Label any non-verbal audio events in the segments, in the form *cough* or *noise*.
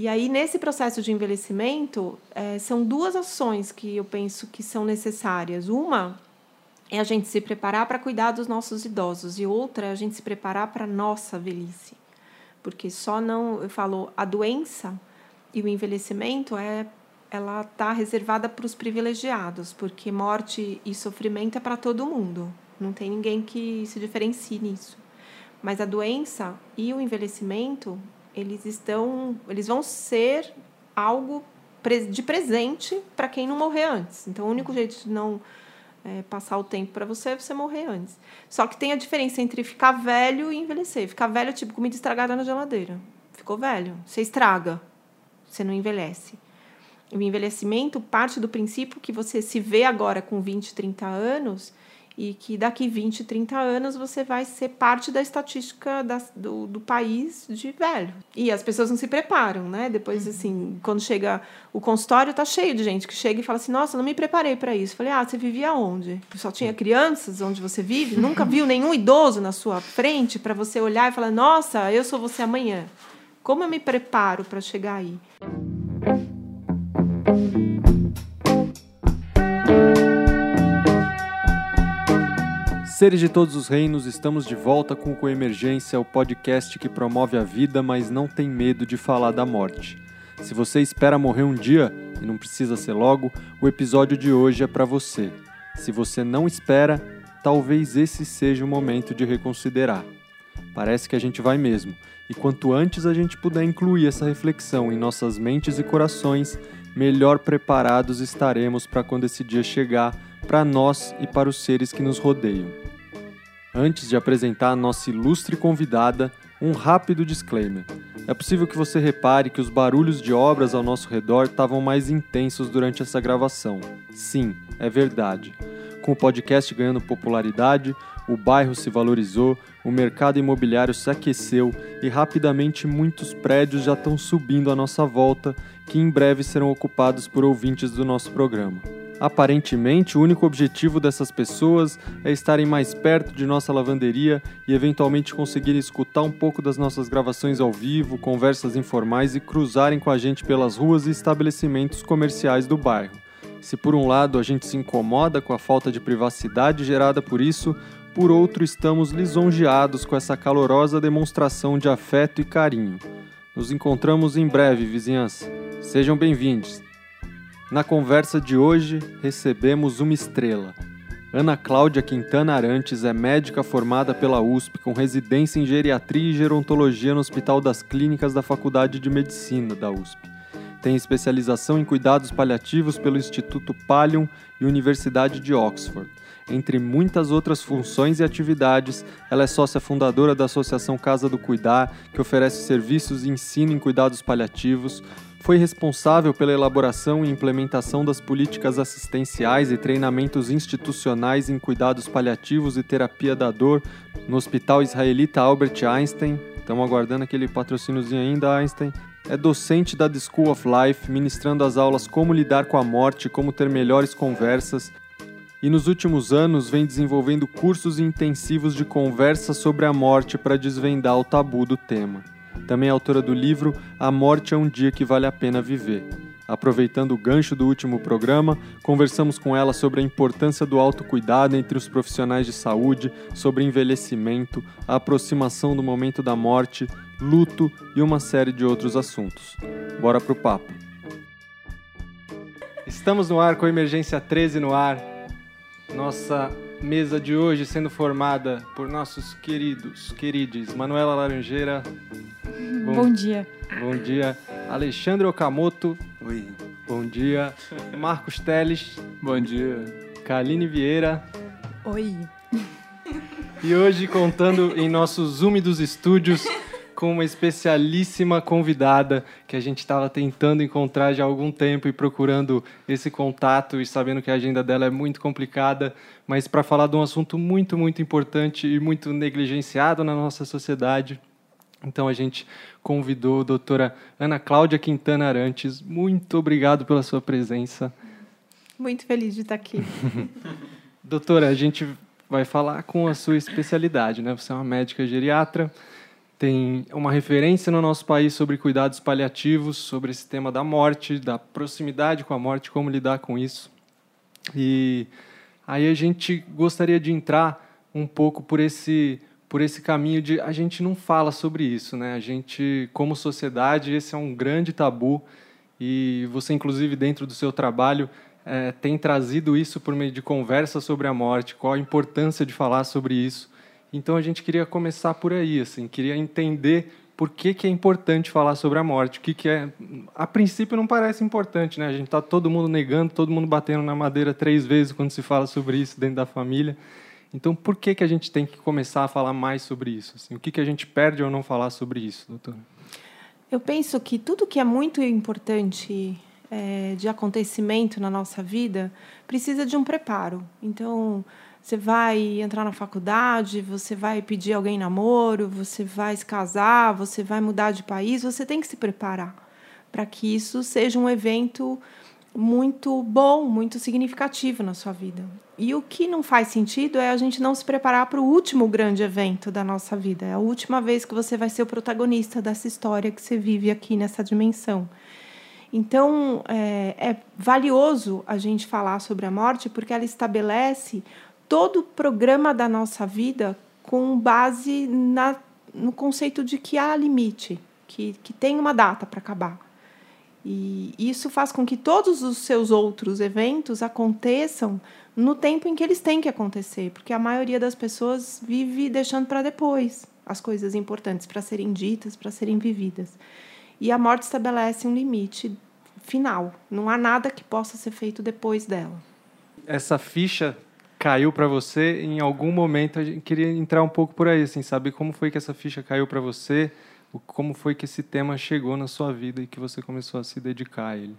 E aí, nesse processo de envelhecimento, é, são duas ações que eu penso que são necessárias. Uma é a gente se preparar para cuidar dos nossos idosos, e outra é a gente se preparar para a nossa velhice. Porque só não, eu falo, a doença e o envelhecimento é ela está reservada para os privilegiados, porque morte e sofrimento é para todo mundo. Não tem ninguém que se diferencie nisso. Mas a doença e o envelhecimento eles estão, eles vão ser algo de presente para quem não morrer antes. Então, o único jeito de não é, passar o tempo para você é você morrer antes. Só que tem a diferença entre ficar velho e envelhecer. Ficar velho é tipo comida estragada na geladeira. Ficou velho, você estraga, você não envelhece. O envelhecimento parte do princípio que você se vê agora com 20, 30 anos e que daqui 20, 30 anos você vai ser parte da estatística da, do, do país de velho. E as pessoas não se preparam, né? Depois, uhum. assim, quando chega o consultório, tá cheio de gente que chega e fala assim: Nossa, não me preparei para isso. falei: Ah, você vivia onde? Só tinha crianças onde você vive? Nunca viu nenhum idoso na sua frente para você olhar e falar: Nossa, eu sou você amanhã. Como eu me preparo para chegar aí? Seres de todos os reinos, estamos de volta com o Coemergência, o podcast que promove a vida, mas não tem medo de falar da morte. Se você espera morrer um dia, e não precisa ser logo, o episódio de hoje é para você. Se você não espera, talvez esse seja o momento de reconsiderar. Parece que a gente vai mesmo, e quanto antes a gente puder incluir essa reflexão em nossas mentes e corações, melhor preparados estaremos para quando esse dia chegar, para nós e para os seres que nos rodeiam. Antes de apresentar a nossa ilustre convidada, um rápido disclaimer. É possível que você repare que os barulhos de obras ao nosso redor estavam mais intensos durante essa gravação. Sim, é verdade. Com o podcast ganhando popularidade, o bairro se valorizou, o mercado imobiliário se aqueceu e rapidamente muitos prédios já estão subindo à nossa volta, que em breve serão ocupados por ouvintes do nosso programa. Aparentemente, o único objetivo dessas pessoas é estarem mais perto de nossa lavanderia e eventualmente conseguirem escutar um pouco das nossas gravações ao vivo, conversas informais e cruzarem com a gente pelas ruas e estabelecimentos comerciais do bairro. Se por um lado a gente se incomoda com a falta de privacidade gerada por isso, por outro estamos lisonjeados com essa calorosa demonstração de afeto e carinho. Nos encontramos em breve, vizinhança. Sejam bem-vindos. Na conversa de hoje, recebemos uma estrela. Ana Cláudia Quintana Arantes é médica formada pela USP com residência em geriatria e gerontologia no Hospital das Clínicas da Faculdade de Medicina da USP. Tem especialização em cuidados paliativos pelo Instituto Pallium e Universidade de Oxford. Entre muitas outras funções e atividades, ela é sócia fundadora da Associação Casa do Cuidar, que oferece serviços e ensino em cuidados paliativos, foi responsável pela elaboração e implementação das políticas assistenciais e treinamentos institucionais em cuidados paliativos e terapia da dor no Hospital Israelita Albert Einstein. Estamos aguardando aquele patrocíniozinho ainda, Einstein. É docente da The School of Life, ministrando as aulas Como Lidar com a Morte, Como Ter Melhores Conversas. E nos últimos anos vem desenvolvendo cursos intensivos de conversa sobre a morte para desvendar o tabu do tema também autora do livro A Morte é um Dia que Vale a Pena Viver. Aproveitando o gancho do último programa, conversamos com ela sobre a importância do autocuidado entre os profissionais de saúde, sobre envelhecimento, a aproximação do momento da morte, luto e uma série de outros assuntos. Bora pro papo. Estamos no ar com a Emergência 13 no ar. Nossa mesa de hoje sendo formada por nossos queridos, queridos Manuela Laranjeira, Bom, Bom dia. Bom dia. Alexandre Okamoto. Oi. Bom dia. Marcos Teles. Bom dia. Kaline Vieira. Oi. E hoje contando em nossos úmidos estúdios *laughs* com uma especialíssima convidada que a gente estava tentando encontrar já há algum tempo e procurando esse contato e sabendo que a agenda dela é muito complicada, mas para falar de um assunto muito, muito importante e muito negligenciado na nossa sociedade, então a gente convidou a doutora Ana Cláudia Quintana Arantes. Muito obrigado pela sua presença. Muito feliz de estar aqui. *laughs* doutora, a gente vai falar com a sua especialidade, né? Você é uma médica geriatra, tem uma referência no nosso país sobre cuidados paliativos, sobre esse tema da morte, da proximidade com a morte, como lidar com isso. E aí a gente gostaria de entrar um pouco por esse por esse caminho de a gente não fala sobre isso, né? A gente, como sociedade, esse é um grande tabu e você, inclusive, dentro do seu trabalho, é, tem trazido isso por meio de conversa sobre a morte. Qual a importância de falar sobre isso? Então a gente queria começar por aí, assim, queria entender por que, que é importante falar sobre a morte. O que, que é. A princípio não parece importante, né? A gente está todo mundo negando, todo mundo batendo na madeira três vezes quando se fala sobre isso dentro da família. Então, por que, que a gente tem que começar a falar mais sobre isso? Assim, o que, que a gente perde ao não falar sobre isso, doutor? Eu penso que tudo que é muito importante é, de acontecimento na nossa vida precisa de um preparo. Então, você vai entrar na faculdade, você vai pedir alguém namoro, você vai se casar, você vai mudar de país, você tem que se preparar para que isso seja um evento muito bom, muito significativo na sua vida. E o que não faz sentido é a gente não se preparar para o último grande evento da nossa vida. É a última vez que você vai ser o protagonista dessa história que você vive aqui nessa dimensão. Então, é, é valioso a gente falar sobre a morte porque ela estabelece todo o programa da nossa vida com base na, no conceito de que há limite, que, que tem uma data para acabar. E isso faz com que todos os seus outros eventos aconteçam no tempo em que eles têm que acontecer, porque a maioria das pessoas vive deixando para depois as coisas importantes para serem ditas, para serem vividas. E a morte estabelece um limite final. Não há nada que possa ser feito depois dela. Essa ficha caiu para você em algum momento? A gente queria entrar um pouco por aí, assim, saber como foi que essa ficha caiu para você, como foi que esse tema chegou na sua vida e que você começou a se dedicar a ele.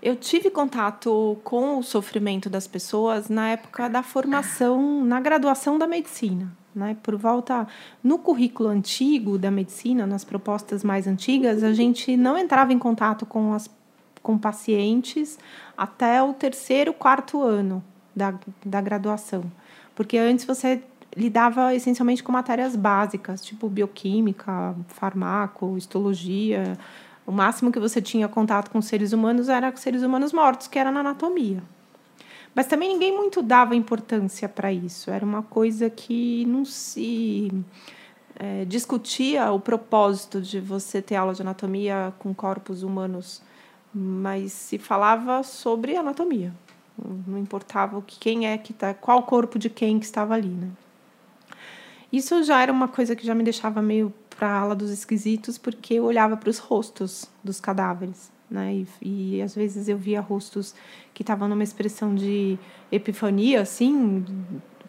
Eu tive contato com o sofrimento das pessoas na época da formação, na graduação da medicina. Né? Por volta no currículo antigo da medicina, nas propostas mais antigas, a gente não entrava em contato com as com pacientes até o terceiro, quarto ano da, da graduação. Porque antes você lidava essencialmente com matérias básicas, tipo bioquímica, farmaco, histologia. O máximo que você tinha contato com seres humanos era com seres humanos mortos, que era na anatomia. Mas também ninguém muito dava importância para isso. Era uma coisa que não se é, discutia o propósito de você ter aula de anatomia com corpos humanos, mas se falava sobre anatomia. Não importava quem é que tá, qual corpo de quem que estava ali, né? Isso já era uma coisa que já me deixava meio para a ala dos esquisitos, porque eu olhava para os rostos dos cadáveres, né? E, e às vezes eu via rostos que estavam numa expressão de epifania, assim,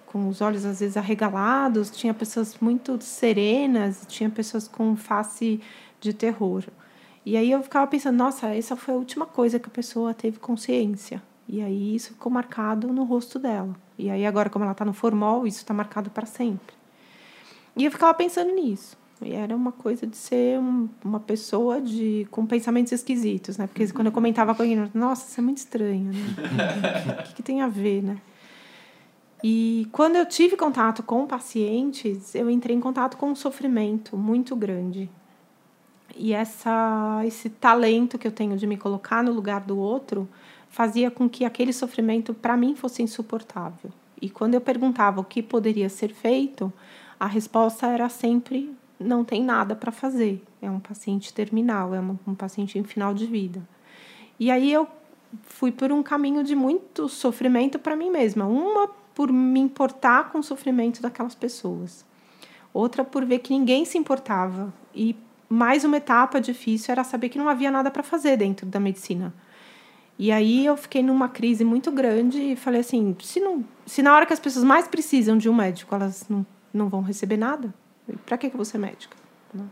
com os olhos às vezes arregalados, tinha pessoas muito serenas, tinha pessoas com face de terror. E aí eu ficava pensando, nossa, essa foi a última coisa que a pessoa teve consciência, e aí isso ficou marcado no rosto dela. E aí agora, como ela está no formol, isso está marcado para sempre. E eu ficava pensando nisso. E era uma coisa de ser um, uma pessoa de com pensamentos esquisitos, né? Porque quando eu comentava com alguém, nossa, isso é muito estranho, né? o *laughs* que, que tem a ver, né? E quando eu tive contato com pacientes, eu entrei em contato com um sofrimento muito grande. E essa, esse talento que eu tenho de me colocar no lugar do outro fazia com que aquele sofrimento para mim fosse insuportável. E quando eu perguntava o que poderia ser feito, a resposta era sempre não tem nada para fazer. É um paciente terminal, é um, paciente em final de vida. E aí eu fui por um caminho de muito sofrimento para mim mesma. Uma por me importar com o sofrimento daquelas pessoas. Outra por ver que ninguém se importava. E mais uma etapa difícil era saber que não havia nada para fazer dentro da medicina. E aí eu fiquei numa crise muito grande e falei assim, se não, se na hora que as pessoas mais precisam de um médico, elas não, não vão receber nada, para que que eu vou ser médica? Né?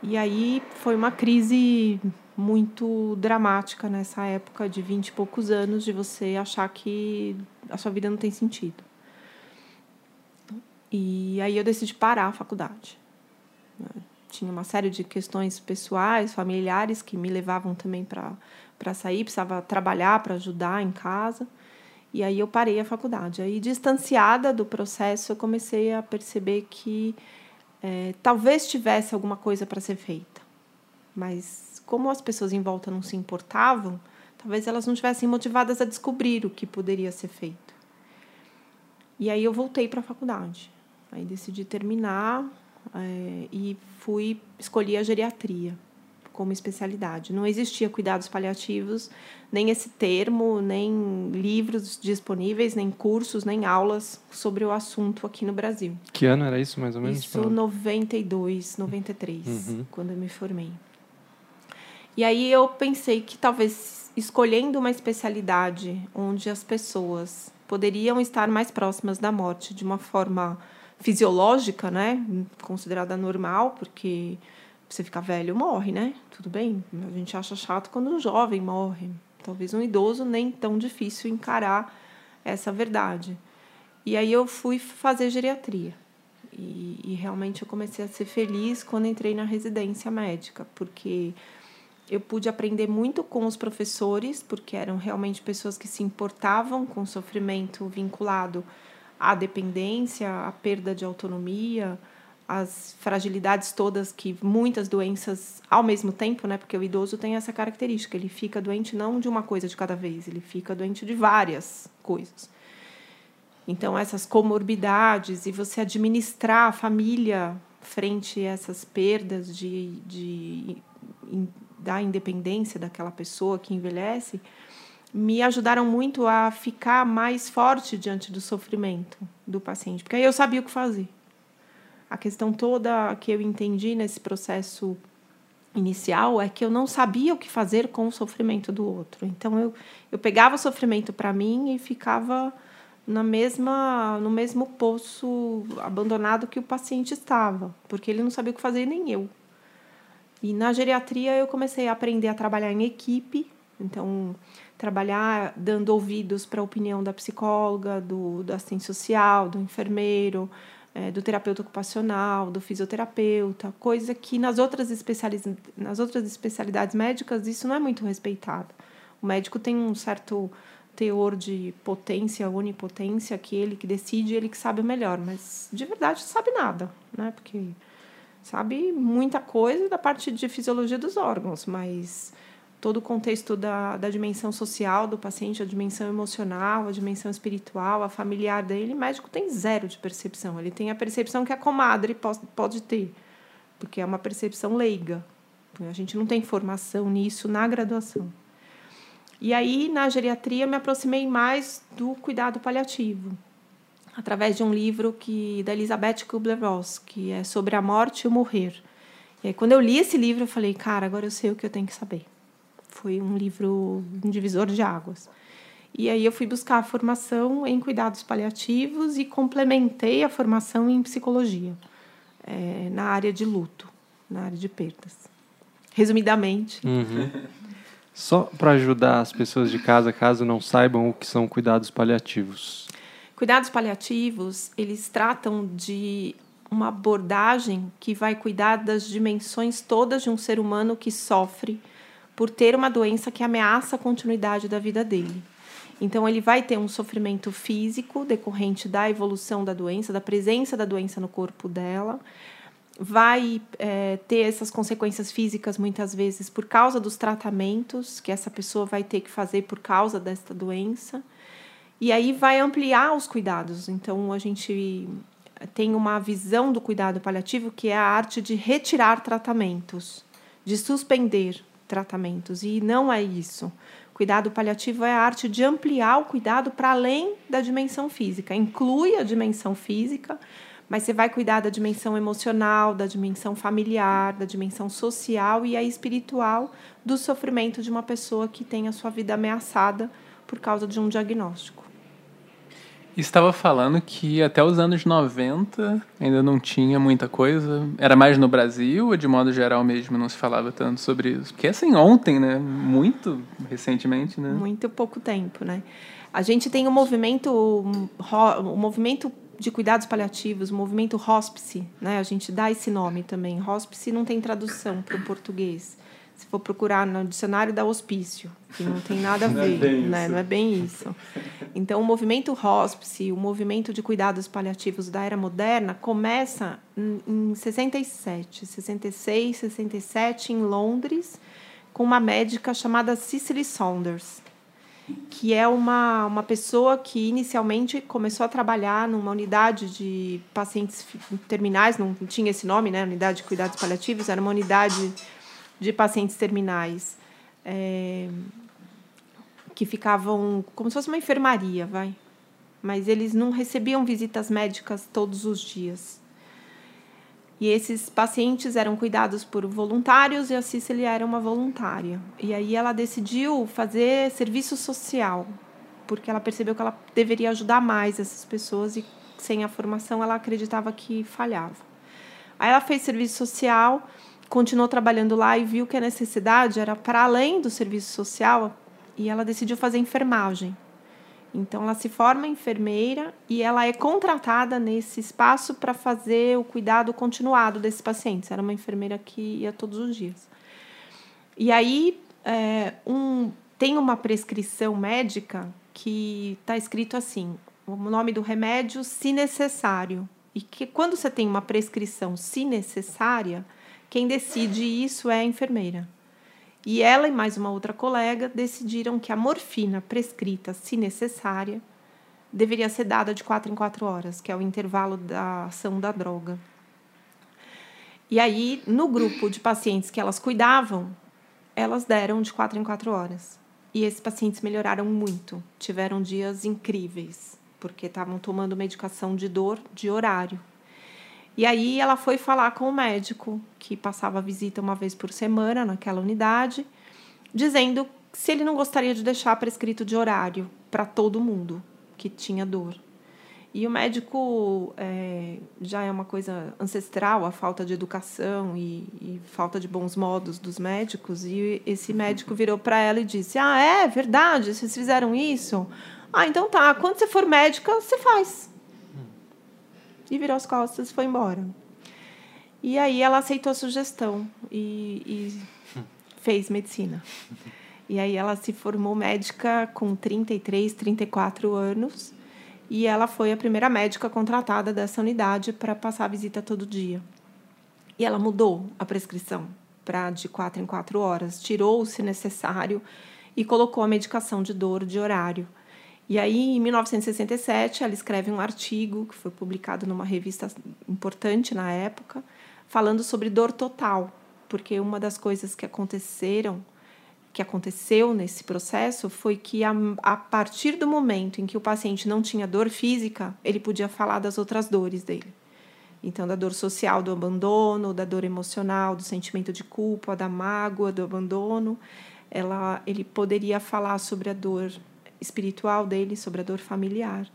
E aí foi uma crise muito dramática nessa época de vinte e poucos anos de você achar que a sua vida não tem sentido. E aí eu decidi parar a faculdade. Tinha uma série de questões pessoais, familiares que me levavam também para para sair, precisava trabalhar para ajudar em casa. E aí eu parei a faculdade. Aí, distanciada do processo, eu comecei a perceber que é, talvez tivesse alguma coisa para ser feita, mas como as pessoas em volta não se importavam, talvez elas não estivessem motivadas a descobrir o que poderia ser feito. E aí eu voltei para a faculdade. Aí decidi terminar é, e fui escolhi a geriatria como especialidade. Não existia cuidados paliativos, nem esse termo, nem livros disponíveis, nem cursos, nem aulas sobre o assunto aqui no Brasil. Que ano era isso, mais ou menos? Isso, 92, 93, uhum. quando eu me formei. E aí eu pensei que talvez escolhendo uma especialidade onde as pessoas poderiam estar mais próximas da morte de uma forma fisiológica, né, considerada normal, porque você ficar velho morre, né? Tudo bem. A gente acha chato quando um jovem morre. Talvez um idoso nem tão difícil encarar essa verdade. E aí eu fui fazer geriatria. E, e realmente eu comecei a ser feliz quando entrei na residência médica, porque eu pude aprender muito com os professores, porque eram realmente pessoas que se importavam com o sofrimento vinculado à dependência, à perda de autonomia, as fragilidades todas que muitas doenças ao mesmo tempo, né? Porque o idoso tem essa característica, ele fica doente não de uma coisa de cada vez, ele fica doente de várias coisas. Então essas comorbidades e você administrar a família frente a essas perdas de, de, de da independência daquela pessoa que envelhece, me ajudaram muito a ficar mais forte diante do sofrimento do paciente, porque aí eu sabia o que fazer. A questão toda que eu entendi nesse processo inicial é que eu não sabia o que fazer com o sofrimento do outro. Então eu, eu pegava o sofrimento para mim e ficava na mesma no mesmo poço abandonado que o paciente estava, porque ele não sabia o que fazer nem eu. E na geriatria eu comecei a aprender a trabalhar em equipe, então trabalhar dando ouvidos para a opinião da psicóloga, do, do assistente social, do enfermeiro, é, do terapeuta ocupacional, do fisioterapeuta, coisa que nas outras, especializ... nas outras especialidades médicas isso não é muito respeitado. O médico tem um certo teor de potência, onipotência, que ele que decide, ele que sabe melhor, mas de verdade sabe nada, né? Porque sabe muita coisa da parte de fisiologia dos órgãos, mas todo o contexto da, da dimensão social do paciente, a dimensão emocional, a dimensão espiritual, a familiar dele, o médico tem zero de percepção. Ele tem a percepção que a comadre pode, pode ter, porque é uma percepção leiga. A gente não tem formação nisso na graduação. E aí, na geriatria, me aproximei mais do cuidado paliativo, através de um livro que da Elizabeth Kubler-Ross, que é sobre a morte e o morrer. E aí, quando eu li esse livro, eu falei, cara, agora eu sei o que eu tenho que saber. Foi um livro, um divisor de águas. E aí eu fui buscar a formação em cuidados paliativos e complementei a formação em psicologia, é, na área de luto, na área de perdas. Resumidamente. Uhum. Só para ajudar as pessoas de casa, caso não saibam o que são cuidados paliativos. Cuidados paliativos, eles tratam de uma abordagem que vai cuidar das dimensões todas de um ser humano que sofre por ter uma doença que ameaça a continuidade da vida dele. Então, ele vai ter um sofrimento físico decorrente da evolução da doença, da presença da doença no corpo dela, vai é, ter essas consequências físicas muitas vezes por causa dos tratamentos que essa pessoa vai ter que fazer por causa desta doença. E aí vai ampliar os cuidados. Então, a gente tem uma visão do cuidado paliativo que é a arte de retirar tratamentos, de suspender tratamentos. E não é isso. Cuidado paliativo é a arte de ampliar o cuidado para além da dimensão física. Inclui a dimensão física, mas você vai cuidar da dimensão emocional, da dimensão familiar, da dimensão social e a espiritual do sofrimento de uma pessoa que tem a sua vida ameaçada por causa de um diagnóstico. Estava falando que até os anos 90 ainda não tinha muita coisa. Era mais no Brasil ou de modo geral mesmo não se falava tanto sobre isso? Porque assim, ontem, né? Muito recentemente, né? Muito pouco tempo, né? A gente tem o um movimento, o um movimento de cuidados paliativos, o movimento hospice, né? A gente dá esse nome também. Hospice não tem tradução para o português. Se for procurar no dicionário da hospício, que não tem nada a *laughs* Não é ver, né? isso. Não é bem isso. Então, o movimento hospice, o movimento de cuidados paliativos da era moderna, começa em em 67, 66, 67, em Londres, com uma médica chamada Cicely Saunders, que é uma, uma pessoa que inicialmente começou a trabalhar numa unidade de pacientes terminais, não tinha esse nome, né? Unidade de cuidados paliativos, era uma unidade de pacientes terminais. é, que ficavam como se fosse uma enfermaria, vai. Mas eles não recebiam visitas médicas todos os dias. E esses pacientes eram cuidados por voluntários e a Cicely era uma voluntária. E aí ela decidiu fazer serviço social, porque ela percebeu que ela deveria ajudar mais essas pessoas e sem a formação ela acreditava que falhava. Aí ela fez serviço social, continuou trabalhando lá e viu que a necessidade era para além do serviço social e ela decidiu fazer enfermagem. Então ela se forma enfermeira e ela é contratada nesse espaço para fazer o cuidado continuado desses pacientes. Era uma enfermeira que ia todos os dias. E aí é, um, tem uma prescrição médica que está escrito assim: o nome do remédio, se necessário. E que quando você tem uma prescrição se necessária, quem decide isso é a enfermeira. E ela e mais uma outra colega decidiram que a morfina prescrita, se necessária, deveria ser dada de quatro em quatro horas, que é o intervalo da ação da droga. E aí, no grupo de pacientes que elas cuidavam, elas deram de quatro em quatro horas. E esses pacientes melhoraram muito, tiveram dias incríveis, porque estavam tomando medicação de dor de horário. E aí ela foi falar com o médico, que passava visita uma vez por semana naquela unidade, dizendo se ele não gostaria de deixar prescrito de horário para todo mundo que tinha dor. E o médico é, já é uma coisa ancestral, a falta de educação e, e falta de bons modos dos médicos. E esse médico virou para ela e disse: Ah, é verdade, vocês fizeram isso? Ah, então tá, quando você for médica, você faz. E virou as costas e foi embora. E aí ela aceitou a sugestão e, e *laughs* fez medicina. E aí ela se formou médica com 33, 34 anos. E ela foi a primeira médica contratada dessa unidade para passar a visita todo dia. E ela mudou a prescrição para de quatro em quatro horas, tirou o se necessário e colocou a medicação de dor de horário. E aí, em 1967, ela escreve um artigo que foi publicado numa revista importante na época, falando sobre dor total, porque uma das coisas que aconteceram que aconteceu nesse processo foi que, a, a partir do momento em que o paciente não tinha dor física, ele podia falar das outras dores dele. Então, da dor social do abandono, da dor emocional, do sentimento de culpa, da mágoa, do abandono. Ela, ele poderia falar sobre a dor espiritual dele, sobre a dor familiar.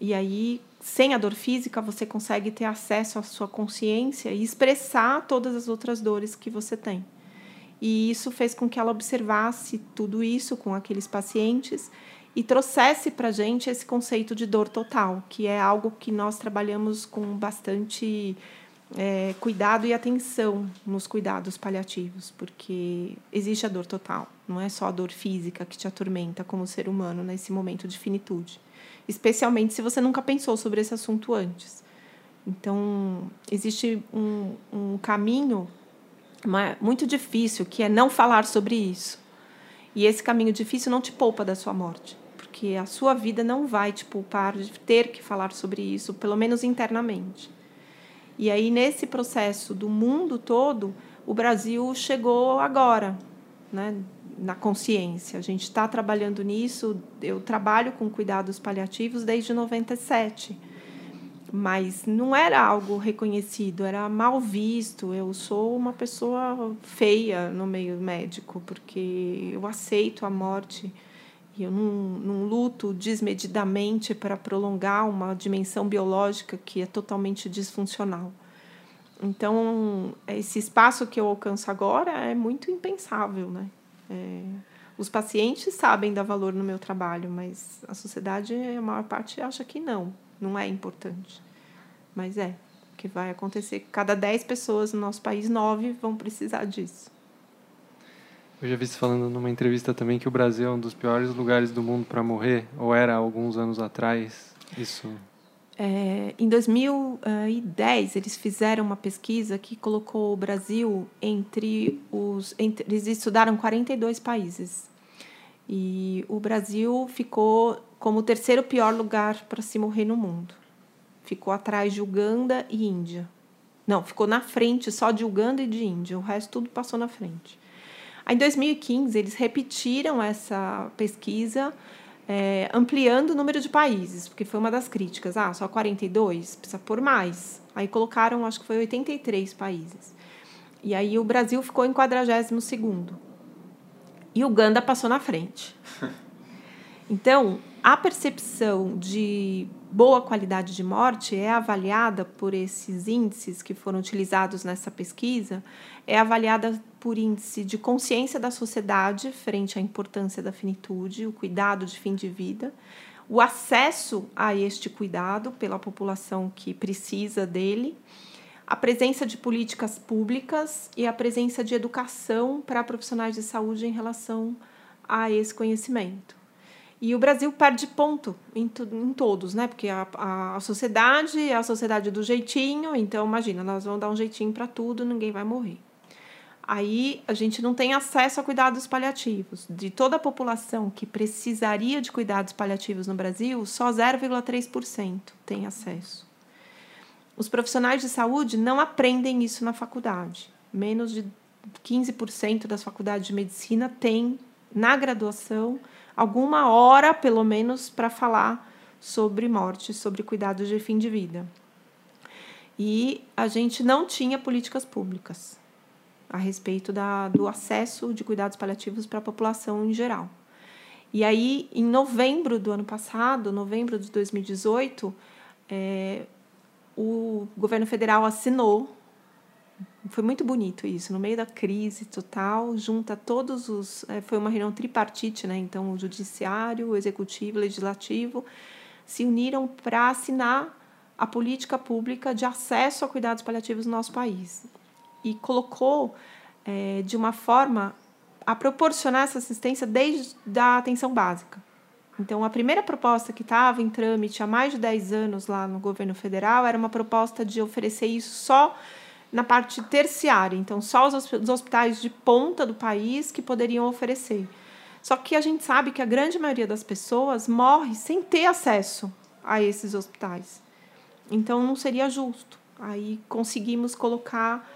E aí, sem a dor física, você consegue ter acesso à sua consciência e expressar todas as outras dores que você tem. E isso fez com que ela observasse tudo isso com aqueles pacientes e trouxesse para gente esse conceito de dor total, que é algo que nós trabalhamos com bastante é, cuidado e atenção nos cuidados paliativos, porque existe a dor total, não é só a dor física que te atormenta como ser humano nesse momento de finitude, especialmente se você nunca pensou sobre esse assunto antes. Então, existe um, um caminho muito difícil, que é não falar sobre isso. E esse caminho difícil não te poupa da sua morte, porque a sua vida não vai te poupar de ter que falar sobre isso, pelo menos internamente. E aí, nesse processo do mundo todo, o Brasil chegou agora, né, na consciência. A gente está trabalhando nisso. Eu trabalho com cuidados paliativos desde 97 mas não era algo reconhecido, era mal visto. Eu sou uma pessoa feia no meio médico, porque eu aceito a morte e eu não, não luto desmedidamente para prolongar uma dimensão biológica que é totalmente disfuncional. Então, esse espaço que eu alcanço agora é muito impensável, né? É, os pacientes sabem dar valor no meu trabalho, mas a sociedade, a maior parte, acha que não não é importante. Mas é, que vai acontecer. Cada 10 pessoas no nosso país, 9 vão precisar disso. Eu já vi você falando numa entrevista também que o Brasil é um dos piores lugares do mundo para morrer, ou era alguns anos atrás. Isso. É, em 2010, eles fizeram uma pesquisa que colocou o Brasil entre os. Entre, eles estudaram 42 países. E o Brasil ficou como o terceiro pior lugar para se morrer no mundo. Ficou atrás de Uganda e Índia. Não, ficou na frente só de Uganda e de Índia. O resto tudo passou na frente. Aí, em 2015, eles repetiram essa pesquisa, é, ampliando o número de países, porque foi uma das críticas. Ah, só 42? Precisa por mais. Aí colocaram, acho que foi 83 países. E aí o Brasil ficou em 42º. E Uganda passou na frente. *laughs* Então, a percepção de boa qualidade de morte é avaliada por esses índices que foram utilizados nessa pesquisa, é avaliada por índice de consciência da sociedade frente à importância da finitude, o cuidado de fim de vida, o acesso a este cuidado pela população que precisa dele, a presença de políticas públicas e a presença de educação para profissionais de saúde em relação a esse conhecimento. E o Brasil perde ponto em, em todos, né? Porque a, a, a, sociedade é a sociedade do jeitinho, então imagina, nós vamos dar um jeitinho para tudo, ninguém vai morrer. Aí a gente não tem acesso a cuidados paliativos. De toda a população que precisaria de cuidados paliativos no Brasil, só 0,3% tem acesso. Os profissionais de saúde não aprendem isso na faculdade. Menos de 15% das faculdades de medicina têm na graduação alguma hora, pelo menos, para falar sobre morte, sobre cuidados de fim de vida. E a gente não tinha políticas públicas a respeito da, do acesso de cuidados paliativos para a população em geral. E aí, em novembro do ano passado, novembro de 2018, é, o governo federal assinou foi muito bonito isso, no meio da crise total, junta todos os. É, foi uma reunião tripartite, né? Então, o judiciário, o executivo, o legislativo se uniram para assinar a política pública de acesso a cuidados paliativos no nosso país. E colocou é, de uma forma a proporcionar essa assistência desde a atenção básica. Então, a primeira proposta que estava em trâmite há mais de 10 anos lá no governo federal era uma proposta de oferecer isso só na parte terciária, então só os hospitais de ponta do país que poderiam oferecer. Só que a gente sabe que a grande maioria das pessoas morre sem ter acesso a esses hospitais. Então não seria justo. Aí conseguimos colocar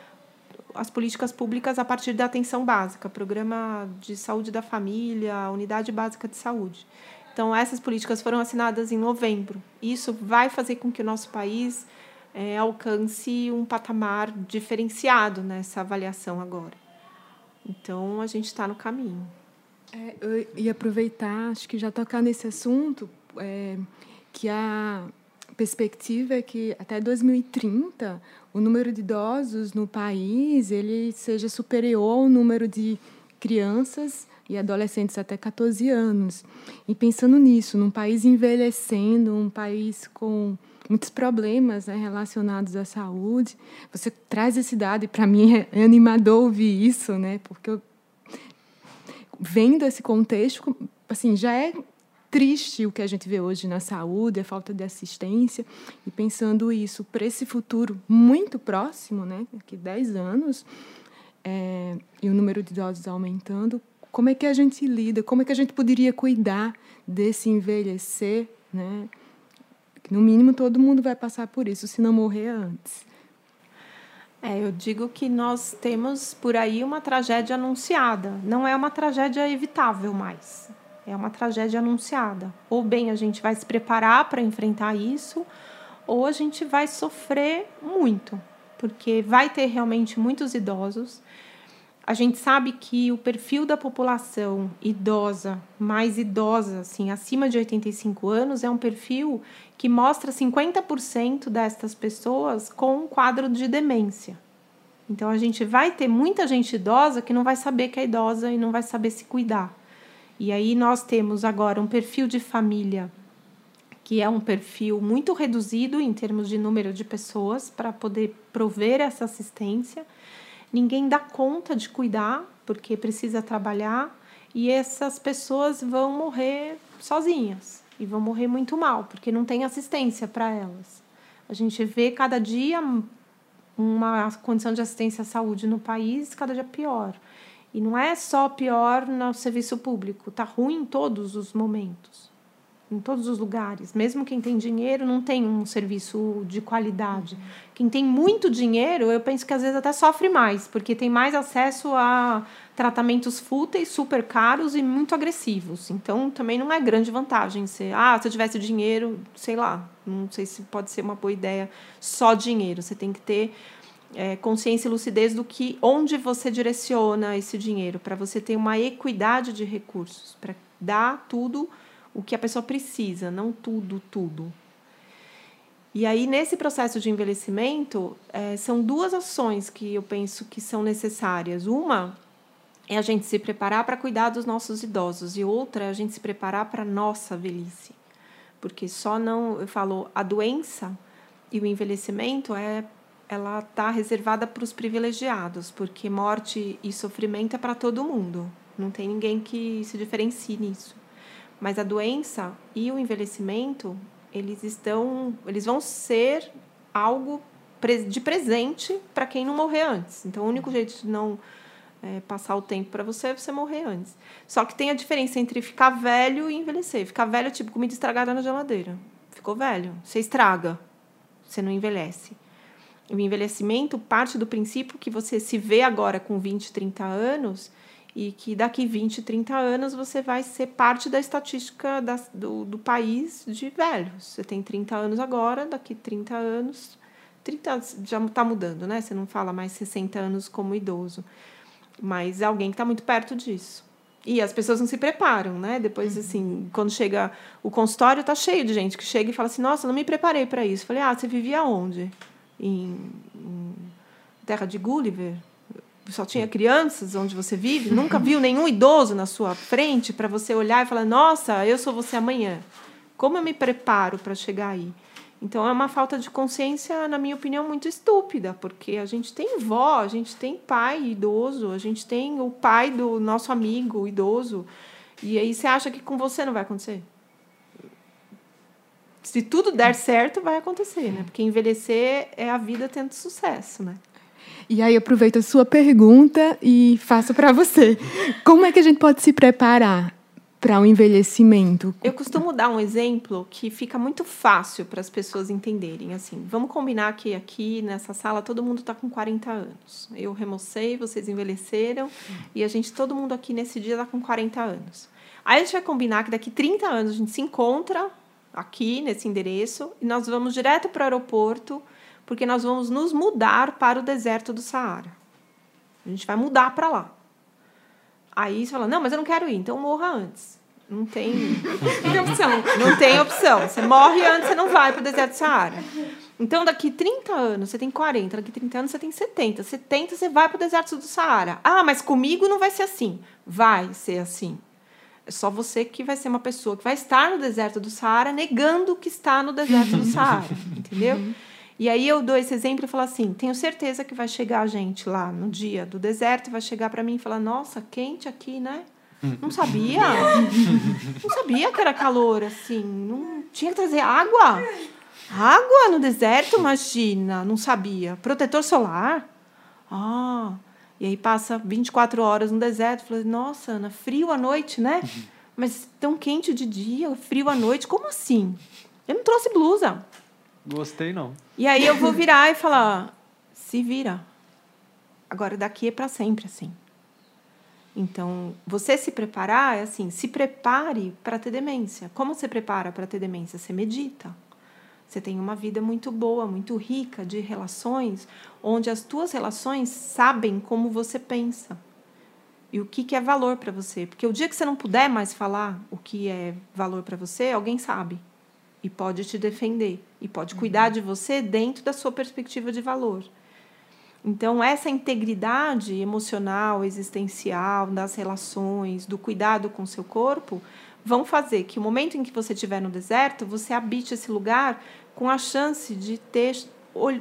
as políticas públicas a partir da atenção básica, programa de saúde da família, unidade básica de saúde. Então essas políticas foram assinadas em novembro. Isso vai fazer com que o nosso país é, alcance um patamar diferenciado nessa avaliação agora. Então, a gente está no caminho. É, eu ia aproveitar, acho que já tocar nesse assunto, é, que a perspectiva é que até 2030 o número de idosos no país ele seja superior ao número de crianças e adolescentes até 14 anos. E pensando nisso, num país envelhecendo, um país com muitos problemas né, relacionados à saúde. Você traz esse dado e para mim é, animador ouvir isso, né? Porque eu, vendo esse contexto, assim, já é triste o que a gente vê hoje na saúde, a falta de assistência, e pensando isso para esse futuro muito próximo, né, daqui 10 anos, é, e o número de idosos aumentando, como é que a gente lida, como é que a gente poderia cuidar desse envelhecer, né, no mínimo, todo mundo vai passar por isso, se não morrer antes. É, eu digo que nós temos por aí uma tragédia anunciada. Não é uma tragédia evitável mais. É uma tragédia anunciada. Ou bem a gente vai se preparar para enfrentar isso, ou a gente vai sofrer muito, porque vai ter realmente muitos idosos a gente sabe que o perfil da população idosa, mais idosa, assim, acima de 85 anos, é um perfil que mostra 50% destas pessoas com um quadro de demência. Então a gente vai ter muita gente idosa que não vai saber que é idosa e não vai saber se cuidar. E aí nós temos agora um perfil de família que é um perfil muito reduzido em termos de número de pessoas para poder prover essa assistência ninguém dá conta de cuidar porque precisa trabalhar e essas pessoas vão morrer sozinhas e vão morrer muito mal, porque não tem assistência para elas. A gente vê cada dia uma condição de assistência à saúde no país cada dia pior. E não é só pior no serviço público, tá ruim em todos os momentos, em todos os lugares. Mesmo quem tem dinheiro não tem um serviço de qualidade. Quem tem muito dinheiro, eu penso que às vezes até sofre mais, porque tem mais acesso a tratamentos fúteis, super caros e muito agressivos. Então também não é grande vantagem ser, ah, se eu tivesse dinheiro, sei lá, não sei se pode ser uma boa ideia só dinheiro. Você tem que ter é, consciência e lucidez do que onde você direciona esse dinheiro para você ter uma equidade de recursos para dar tudo o que a pessoa precisa não tudo tudo. E aí nesse processo de envelhecimento é, são duas ações que eu penso que são necessárias. Uma é a gente se preparar para cuidar dos nossos idosos e outra é a gente se preparar para nossa velhice. Porque só não eu falo a doença e o envelhecimento é ela está reservada para os privilegiados, porque morte e sofrimento é para todo mundo. Não tem ninguém que se diferencie nisso. Mas a doença e o envelhecimento, eles estão, eles vão ser algo de presente para quem não morrer antes. Então, o único jeito de não é, passar o tempo para você é você morrer antes. Só que tem a diferença entre ficar velho e envelhecer. Ficar velho é tipo comida estragada na geladeira. Ficou velho, você estraga, você não envelhece o envelhecimento parte do princípio que você se vê agora com 20, 30 anos e que daqui 20, 30 anos você vai ser parte da estatística da, do, do país de velhos. Você tem 30 anos agora, daqui 30 anos. 30 já está mudando, né? Você não fala mais 60 anos como idoso. Mas é alguém que está muito perto disso. E as pessoas não se preparam, né? Depois, uhum. assim, quando chega o consultório, tá cheio de gente que chega e fala assim: Nossa, não me preparei para isso. falei: Ah, você vivia onde? Em, em Terra de Gulliver, só tinha crianças onde você vive, nunca *laughs* viu nenhum idoso na sua frente para você olhar e falar: Nossa, eu sou você amanhã. Como eu me preparo para chegar aí? Então é uma falta de consciência, na minha opinião, muito estúpida, porque a gente tem vó, a gente tem pai idoso, a gente tem o pai do nosso amigo idoso, e aí você acha que com você não vai acontecer? Se tudo der certo, vai acontecer, né? Porque envelhecer é a vida tendo sucesso, né? E aí aproveito a sua pergunta e faço para você. Como é que a gente pode se preparar para o um envelhecimento? Eu costumo dar um exemplo que fica muito fácil para as pessoas entenderem. Assim, vamos combinar que aqui nessa sala todo mundo está com 40 anos. Eu remocei, vocês envelheceram e a gente, todo mundo aqui nesse dia está com 40 anos. Aí a gente vai combinar que daqui 30 anos a gente se encontra aqui nesse endereço e nós vamos direto para o aeroporto, porque nós vamos nos mudar para o deserto do Saara. A gente vai mudar para lá. Aí você fala: "Não, mas eu não quero ir, então morra antes". Não tem, *laughs* não tem opção. Não tem opção. Você morre antes, você não vai para o deserto do Saara. Então, daqui 30 anos, você tem 40, daqui 30 anos, você tem 70. 70, você vai para o deserto do Saara. Ah, mas comigo não vai ser assim. Vai ser assim. É só você que vai ser uma pessoa que vai estar no deserto do Saara negando que está no deserto do Saara, *laughs* entendeu? Uhum. E aí eu dou esse exemplo e falo assim: tenho certeza que vai chegar a gente lá no dia do deserto vai chegar para mim e falar: nossa, quente aqui, né? Não sabia? *laughs* Não sabia que era calor assim. Não tinha que trazer água. Água no deserto, imagina. Não sabia. Protetor solar? Ah, e aí passa 24 horas no deserto, fala, nossa, Ana, frio à noite, né? Uhum. Mas tão quente de dia, frio à noite, como assim? Eu não trouxe blusa. Gostei, não. E aí eu vou virar e falar, se vira. Agora, daqui é para sempre assim. Então, você se preparar é assim, se prepare para ter demência. Como você prepara para ter demência? Você medita. Você tem uma vida muito boa, muito rica de relações, onde as tuas relações sabem como você pensa e o que, que é valor para você. Porque o dia que você não puder mais falar o que é valor para você, alguém sabe e pode te defender e pode uhum. cuidar de você dentro da sua perspectiva de valor. Então, essa integridade emocional, existencial, das relações, do cuidado com o seu corpo, vão fazer que o momento em que você estiver no deserto, você habite esse lugar com a chance de ter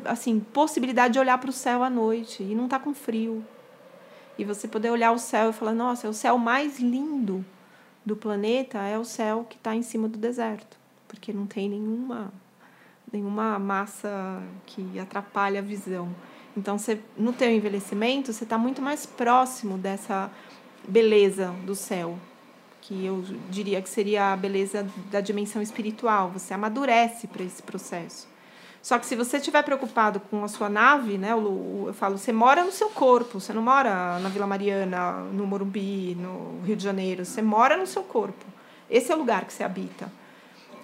assim possibilidade de olhar para o céu à noite e não estar tá com frio. e você poder olhar o céu e falar: nossa, é o céu mais lindo do planeta é o céu que está em cima do deserto, porque não tem nenhuma nenhuma massa que atrapalha a visão. Então, você, no teu envelhecimento, você está muito mais próximo dessa beleza do céu, que eu diria que seria a beleza da dimensão espiritual. Você amadurece para esse processo. Só que se você estiver preocupado com a sua nave, né, eu, falo, você mora no seu corpo, você não mora na Vila Mariana, no Morumbi, no Rio de Janeiro, você mora no seu corpo. Esse é o lugar que você habita.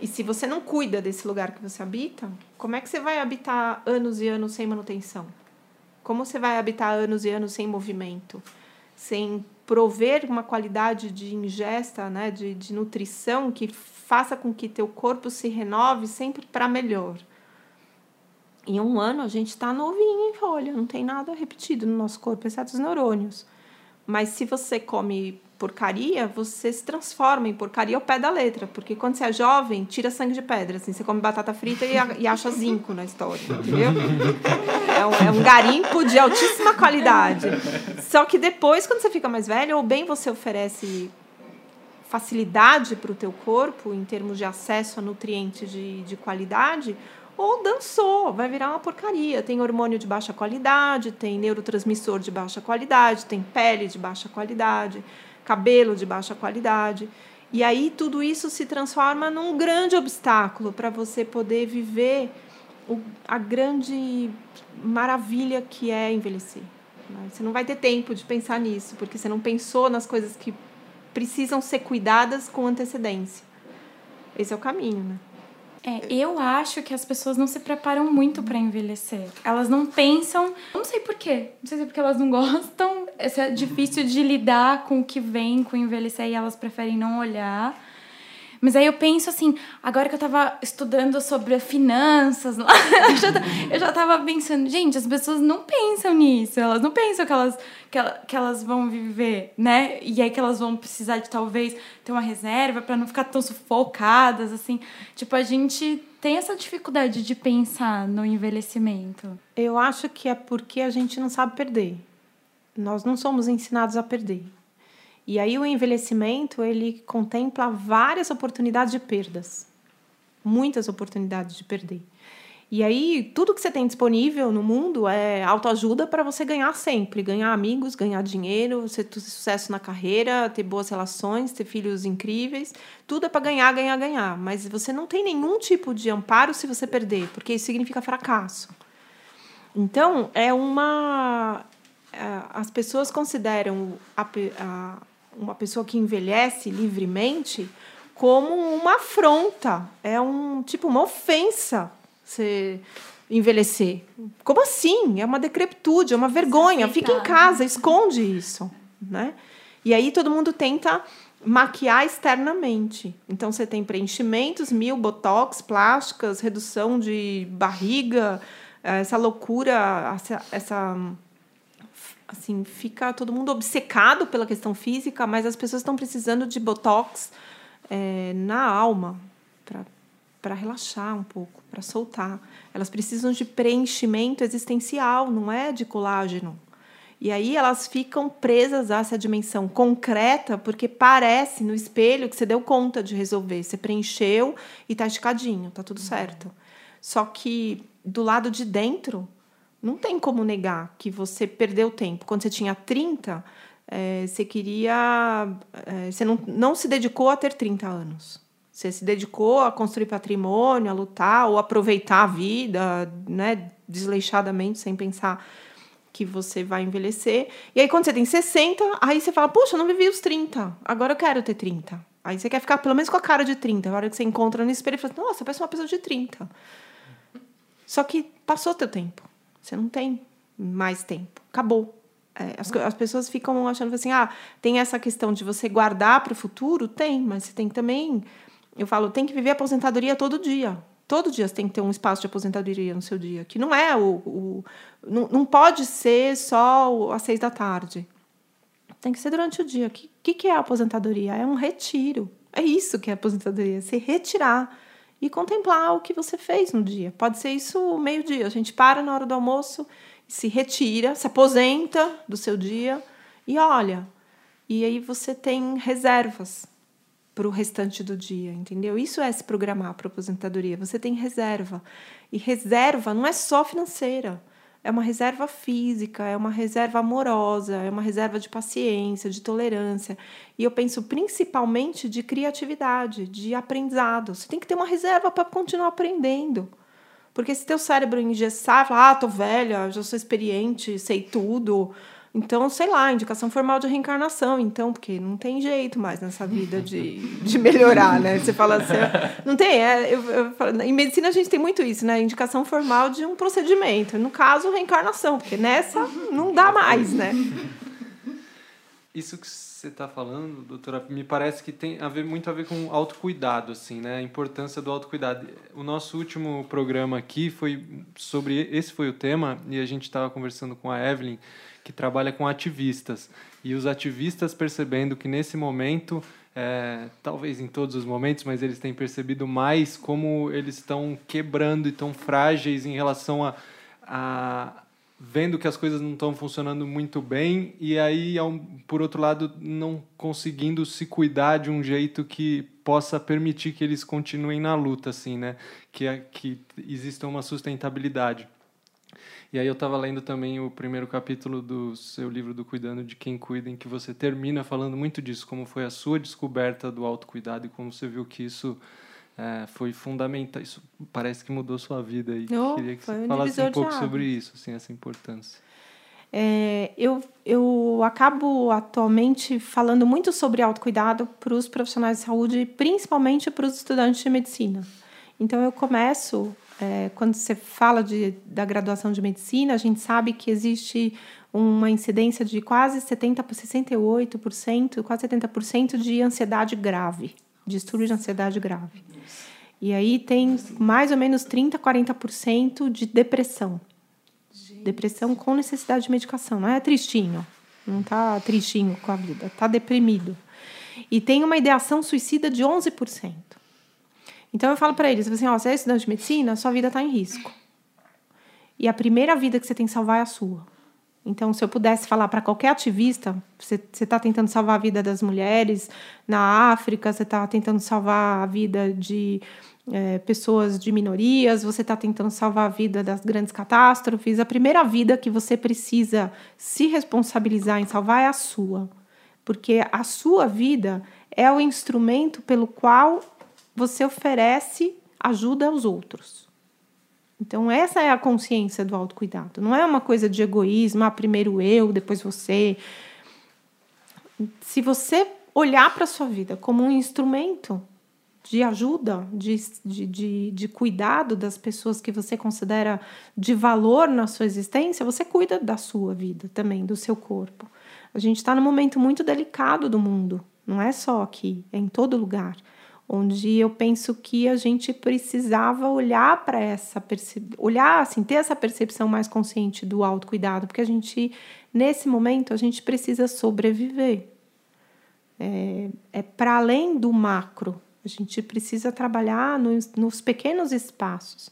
E se você não cuida desse lugar que você habita, como é que você vai habitar anos e anos sem manutenção? Como você vai habitar anos e anos sem movimento? Sem prover uma qualidade de ingesta, né, de, de nutrição que faça com que teu corpo se renove sempre para melhor. Em um ano a gente está novinho em folha, não tem nada repetido no nosso corpo, exceto os neurônios. Mas se você come porcaria, você se transforma em porcaria ao pé da letra. Porque quando você é jovem, tira sangue de pedra. Assim, você come batata frita e, e acha zinco na história, entendeu? É um, é um garimpo de altíssima qualidade. Só que depois, quando você fica mais velho, ou bem você oferece facilidade para o teu corpo em termos de acesso a nutrientes de, de qualidade, ou dançou, vai virar uma porcaria. Tem hormônio de baixa qualidade, tem neurotransmissor de baixa qualidade, tem pele de baixa qualidade, cabelo de baixa qualidade. E aí tudo isso se transforma num grande obstáculo para você poder viver o, a grande maravilha que é envelhecer. Né? Você não vai ter tempo de pensar nisso, porque você não pensou nas coisas que precisam ser cuidadas com antecedência. Esse é o caminho, né? É, eu acho que as pessoas não se preparam muito para envelhecer. Elas não pensam, não sei porquê, não sei se é porque elas não *laughs* gostam, é difícil de lidar com o que vem com envelhecer e elas preferem não olhar. Mas aí eu penso assim, agora que eu tava estudando sobre finanças, *laughs* eu já, eu já tava pensando, gente, as pessoas não pensam nisso, elas não pensam que elas, que, que elas vão viver, né? E aí que elas vão precisar de talvez ter uma reserva para não ficar tão sufocadas, assim. Tipo, a gente tem essa dificuldade de pensar no envelhecimento. Eu acho que é porque a gente não sabe perder. Nós não somos ensinados a perder. E aí o envelhecimento, ele contempla várias oportunidades de perdas. Muitas oportunidades de perder. E aí, tudo que você tem disponível no mundo é autoajuda para você ganhar sempre. Ganhar amigos, ganhar dinheiro, ter sucesso na carreira, ter boas relações, ter filhos incríveis. Tudo é para ganhar, ganhar, ganhar. Mas você não tem nenhum tipo de amparo se você perder, porque isso significa fracasso. Então, é uma. É, as pessoas consideram a, uma pessoa que envelhece livremente como uma afronta, é um tipo uma ofensa você envelhecer. Como assim? É uma decrepitude, é uma vergonha. Fica em casa, esconde isso, né? E aí todo mundo tenta maquiar externamente. Então você tem preenchimentos, mil botox, plásticas, redução de barriga, essa loucura, essa, essa assim, fica todo mundo obcecado pela questão física, mas as pessoas estão precisando de botox é, na alma para relaxar um pouco, para soltar. Elas precisam de preenchimento existencial, não é de colágeno. E aí elas ficam presas a essa dimensão concreta, porque parece no espelho que você deu conta de resolver. Você preencheu e está esticadinho, está tudo certo. Só que do lado de dentro, não tem como negar que você perdeu tempo. Quando você tinha 30, é, você queria. É, você não, não se dedicou a ter 30 anos. Você se dedicou a construir patrimônio, a lutar ou aproveitar a vida, né, desleixadamente, sem pensar que você vai envelhecer. E aí, quando você tem 60, aí você fala: Puxa, eu não vivi os 30, agora eu quero ter 30. Aí você quer ficar pelo menos com a cara de 30. A hora que você encontra no espelho, você fala: Nossa, parece uma pessoa de 30. Só que passou teu tempo. Você não tem mais tempo. Acabou. É, as, as pessoas ficam achando assim, ah, tem essa questão de você guardar para o futuro? Tem, mas você tem também. Eu falo, tem que viver aposentadoria todo dia. Todo dia você tem que ter um espaço de aposentadoria no seu dia. Que não é o. o não, não pode ser só às seis da tarde. Tem que ser durante o dia. O que, que, que é a aposentadoria? É um retiro. É isso que é aposentadoria, se retirar e contemplar o que você fez no dia. Pode ser isso meio-dia. A gente para na hora do almoço, se retira, se aposenta do seu dia e olha. E aí você tem reservas para o restante do dia, entendeu? Isso é se programar para aposentadoria. Você tem reserva. E reserva não é só financeira. É uma reserva física, é uma reserva amorosa, é uma reserva de paciência, de tolerância. E eu penso principalmente de criatividade, de aprendizado. Você tem que ter uma reserva para continuar aprendendo. Porque se teu cérebro engessar, falar, ah, tô velha, já sou experiente, sei tudo, então, sei lá, indicação formal de reencarnação, então, porque não tem jeito mais nessa vida de, de melhorar, né? Você fala assim, não tem, é, eu, eu, em medicina a gente tem muito isso, né? Indicação formal de um procedimento, no caso, reencarnação, porque nessa não dá mais, né? Isso que você está falando, doutora, me parece que tem a ver, muito a ver com autocuidado, assim, né? A importância do autocuidado. O nosso último programa aqui foi sobre, esse foi o tema, e a gente estava conversando com a Evelyn, que trabalha com ativistas. E os ativistas percebendo que nesse momento, é, talvez em todos os momentos, mas eles têm percebido mais como eles estão quebrando e tão frágeis em relação a, a vendo que as coisas não estão funcionando muito bem e aí por outro lado não conseguindo se cuidar de um jeito que possa permitir que eles continuem na luta assim né que que exista uma sustentabilidade e aí eu estava lendo também o primeiro capítulo do seu livro do Cuidando de Quem Cuida, em que você termina falando muito disso, como foi a sua descoberta do autocuidado e como você viu que isso é, foi fundamental. Isso parece que mudou sua vida. E oh, queria que você um falasse um pouco sobre isso, assim, essa importância. É, eu, eu acabo atualmente falando muito sobre autocuidado para os profissionais de saúde, principalmente para os estudantes de medicina. Então, eu começo é, quando você fala de, da graduação de medicina, a gente sabe que existe uma incidência de quase 70%, 68%, quase 70% de ansiedade grave, distúrbio de ansiedade grave. E aí tem mais ou menos 30%, 40% de depressão. Depressão com necessidade de medicação. Não é tristinho. Não está tristinho com a vida. Está deprimido. E tem uma ideação suicida de 11%. Então eu falo para eles assim, ó, você é estudante de medicina, sua vida está em risco. E a primeira vida que você tem que salvar é a sua. Então, se eu pudesse falar para qualquer ativista, você está tentando salvar a vida das mulheres na África, você está tentando salvar a vida de é, pessoas de minorias, você está tentando salvar a vida das grandes catástrofes, a primeira vida que você precisa se responsabilizar em salvar é a sua. Porque a sua vida é o instrumento pelo qual você oferece ajuda aos outros. Então, essa é a consciência do autocuidado. Não é uma coisa de egoísmo, ah, primeiro eu, depois você. Se você olhar para a sua vida como um instrumento de ajuda, de, de, de, de, cuidado das pessoas que você considera de valor na sua existência, você cuida da sua vida também, do seu corpo. A gente está num momento muito delicado do mundo, não é só aqui, é em todo lugar onde eu penso que a gente precisava olhar para essa olhar assim, ter essa percepção mais consciente do autocuidado, porque a gente nesse momento a gente precisa sobreviver. É, é para além do macro, a gente precisa trabalhar nos, nos pequenos espaços,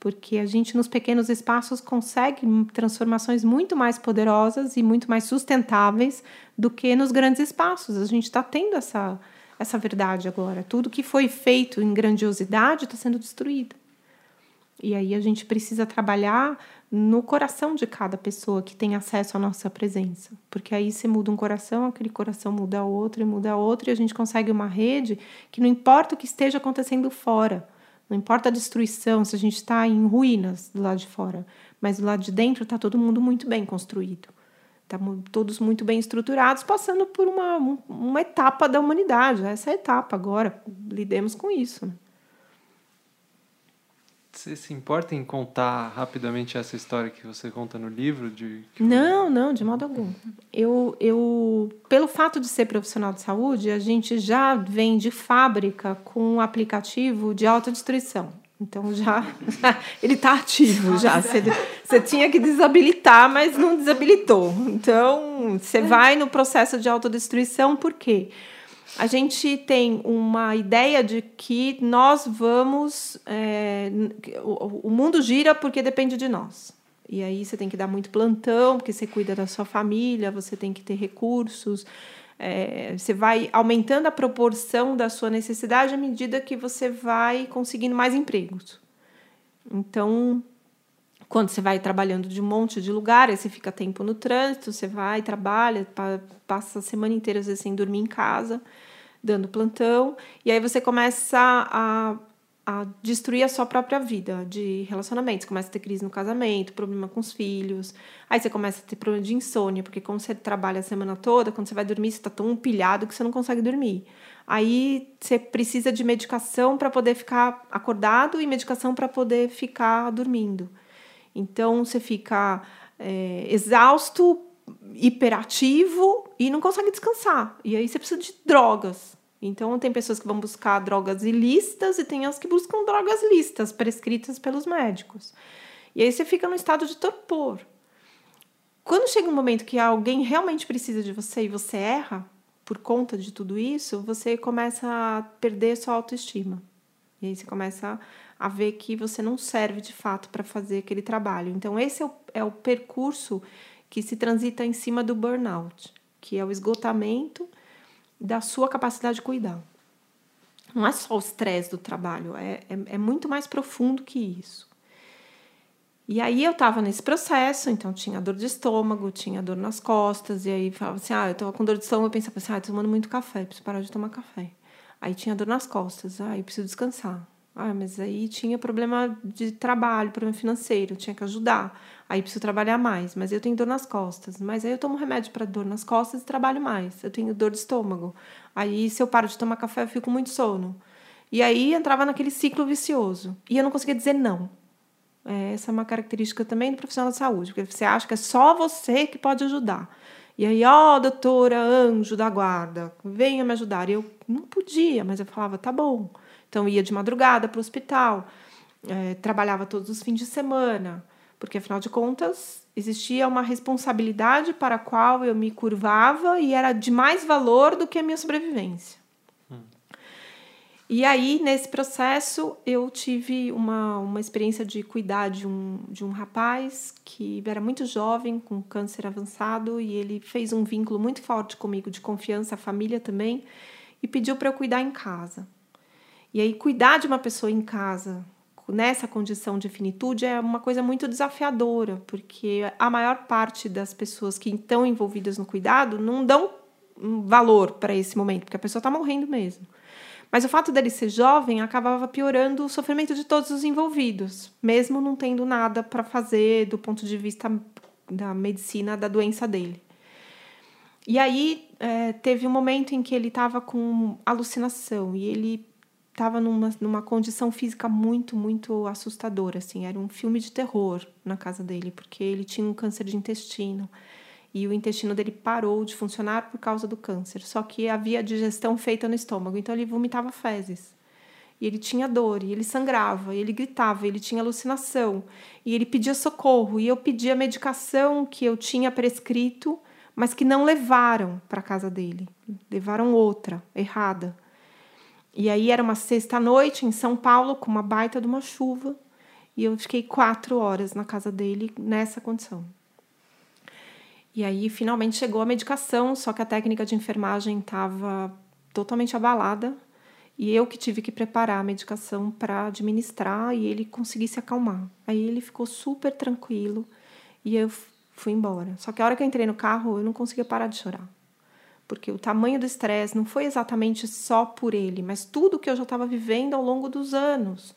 porque a gente nos pequenos espaços consegue transformações muito mais poderosas e muito mais sustentáveis do que nos grandes espaços. A gente está tendo essa essa verdade agora. Tudo que foi feito em grandiosidade está sendo destruído. E aí a gente precisa trabalhar no coração de cada pessoa que tem acesso à nossa presença. Porque aí você muda um coração, aquele coração muda outro e muda outro, e a gente consegue uma rede que não importa o que esteja acontecendo fora, não importa a destruição, se a gente está em ruínas do lado de fora, mas do lado de dentro está todo mundo muito bem construído. Estamos todos muito bem estruturados, passando por uma, uma etapa da humanidade. Essa é a etapa agora, lidemos com isso. Né? Você se importa em contar rapidamente essa história que você conta no livro? De... Não, não, de modo algum. Eu, eu, pelo fato de ser profissional de saúde, a gente já vem de fábrica com um aplicativo de autodestruição. Então já *laughs* ele está ativo já. Você, você tinha que desabilitar, mas não desabilitou. Então você vai no processo de autodestruição, por quê? A gente tem uma ideia de que nós vamos. É, o, o mundo gira porque depende de nós. E aí você tem que dar muito plantão, porque você cuida da sua família, você tem que ter recursos. É, você vai aumentando a proporção da sua necessidade à medida que você vai conseguindo mais empregos. Então, quando você vai trabalhando de um monte de lugar, aí você fica tempo no trânsito, você vai, trabalha, passa a semana inteira às vezes sem dormir em casa, dando plantão, e aí você começa a a destruir a sua própria vida de relacionamentos. Começa a ter crise no casamento, problema com os filhos. Aí você começa a ter problema de insônia, porque como você trabalha a semana toda, quando você vai dormir, você está tão pilhado que você não consegue dormir. Aí você precisa de medicação para poder ficar acordado e medicação para poder ficar dormindo. Então você fica é, exausto, hiperativo e não consegue descansar. E aí você precisa de drogas. Então, tem pessoas que vão buscar drogas ilícitas e tem as que buscam drogas lícitas, prescritas pelos médicos. E aí você fica no estado de torpor. Quando chega um momento que alguém realmente precisa de você e você erra por conta de tudo isso, você começa a perder sua autoestima. E aí você começa a ver que você não serve de fato para fazer aquele trabalho. Então, esse é o, é o percurso que se transita em cima do burnout, que é o esgotamento da sua capacidade de cuidar. Não é só o estresse do trabalho, é, é, é, muito mais profundo que isso. E aí eu estava nesse processo, então tinha dor de estômago, tinha dor nas costas, e aí falava assim: ah, eu tô com dor de estômago, eu pensava assim: ah, tô tomando muito café, preciso parar de tomar café. Aí tinha dor nas costas, ah, eu preciso descansar. Ah, mas aí tinha problema de trabalho, problema financeiro, tinha que ajudar. Aí preciso trabalhar mais, mas eu tenho dor nas costas. Mas aí eu tomo remédio para dor nas costas e trabalho mais. Eu tenho dor de estômago. Aí se eu paro de tomar café, eu fico muito sono. E aí entrava naquele ciclo vicioso. E eu não conseguia dizer não. É, essa é uma característica também do profissional de saúde, porque você acha que é só você que pode ajudar. E aí, ó, oh, doutora, anjo da guarda, venha me ajudar. E eu não podia, mas eu falava, tá bom. Então, ia de madrugada para o hospital, é, trabalhava todos os fins de semana, porque afinal de contas existia uma responsabilidade para a qual eu me curvava e era de mais valor do que a minha sobrevivência. Hum. E aí, nesse processo, eu tive uma, uma experiência de cuidar de um, de um rapaz que era muito jovem, com câncer avançado, e ele fez um vínculo muito forte comigo, de confiança, a família também, e pediu para eu cuidar em casa. E aí, cuidar de uma pessoa em casa nessa condição de finitude é uma coisa muito desafiadora, porque a maior parte das pessoas que estão envolvidas no cuidado não dão valor para esse momento, porque a pessoa está morrendo mesmo. Mas o fato dele ser jovem acabava piorando o sofrimento de todos os envolvidos, mesmo não tendo nada para fazer do ponto de vista da medicina da doença dele. E aí é, teve um momento em que ele estava com alucinação e ele estava numa, numa condição física muito, muito assustadora, assim, era um filme de terror na casa dele, porque ele tinha um câncer de intestino. E o intestino dele parou de funcionar por causa do câncer, só que havia digestão feita no estômago, então ele vomitava fezes. E ele tinha dor, e ele sangrava, e ele gritava, e ele tinha alucinação, e ele pedia socorro, e eu pedia medicação que eu tinha prescrito, mas que não levaram para casa dele, levaram outra, errada. E aí era uma sexta-noite em São Paulo, com uma baita de uma chuva, e eu fiquei quatro horas na casa dele nessa condição. E aí finalmente chegou a medicação, só que a técnica de enfermagem estava totalmente abalada e eu que tive que preparar a medicação para administrar e ele conseguir se acalmar. Aí ele ficou super tranquilo e eu fui embora. Só que a hora que eu entrei no carro, eu não conseguia parar de chorar porque o tamanho do estresse não foi exatamente só por ele, mas tudo que eu já estava vivendo ao longo dos anos.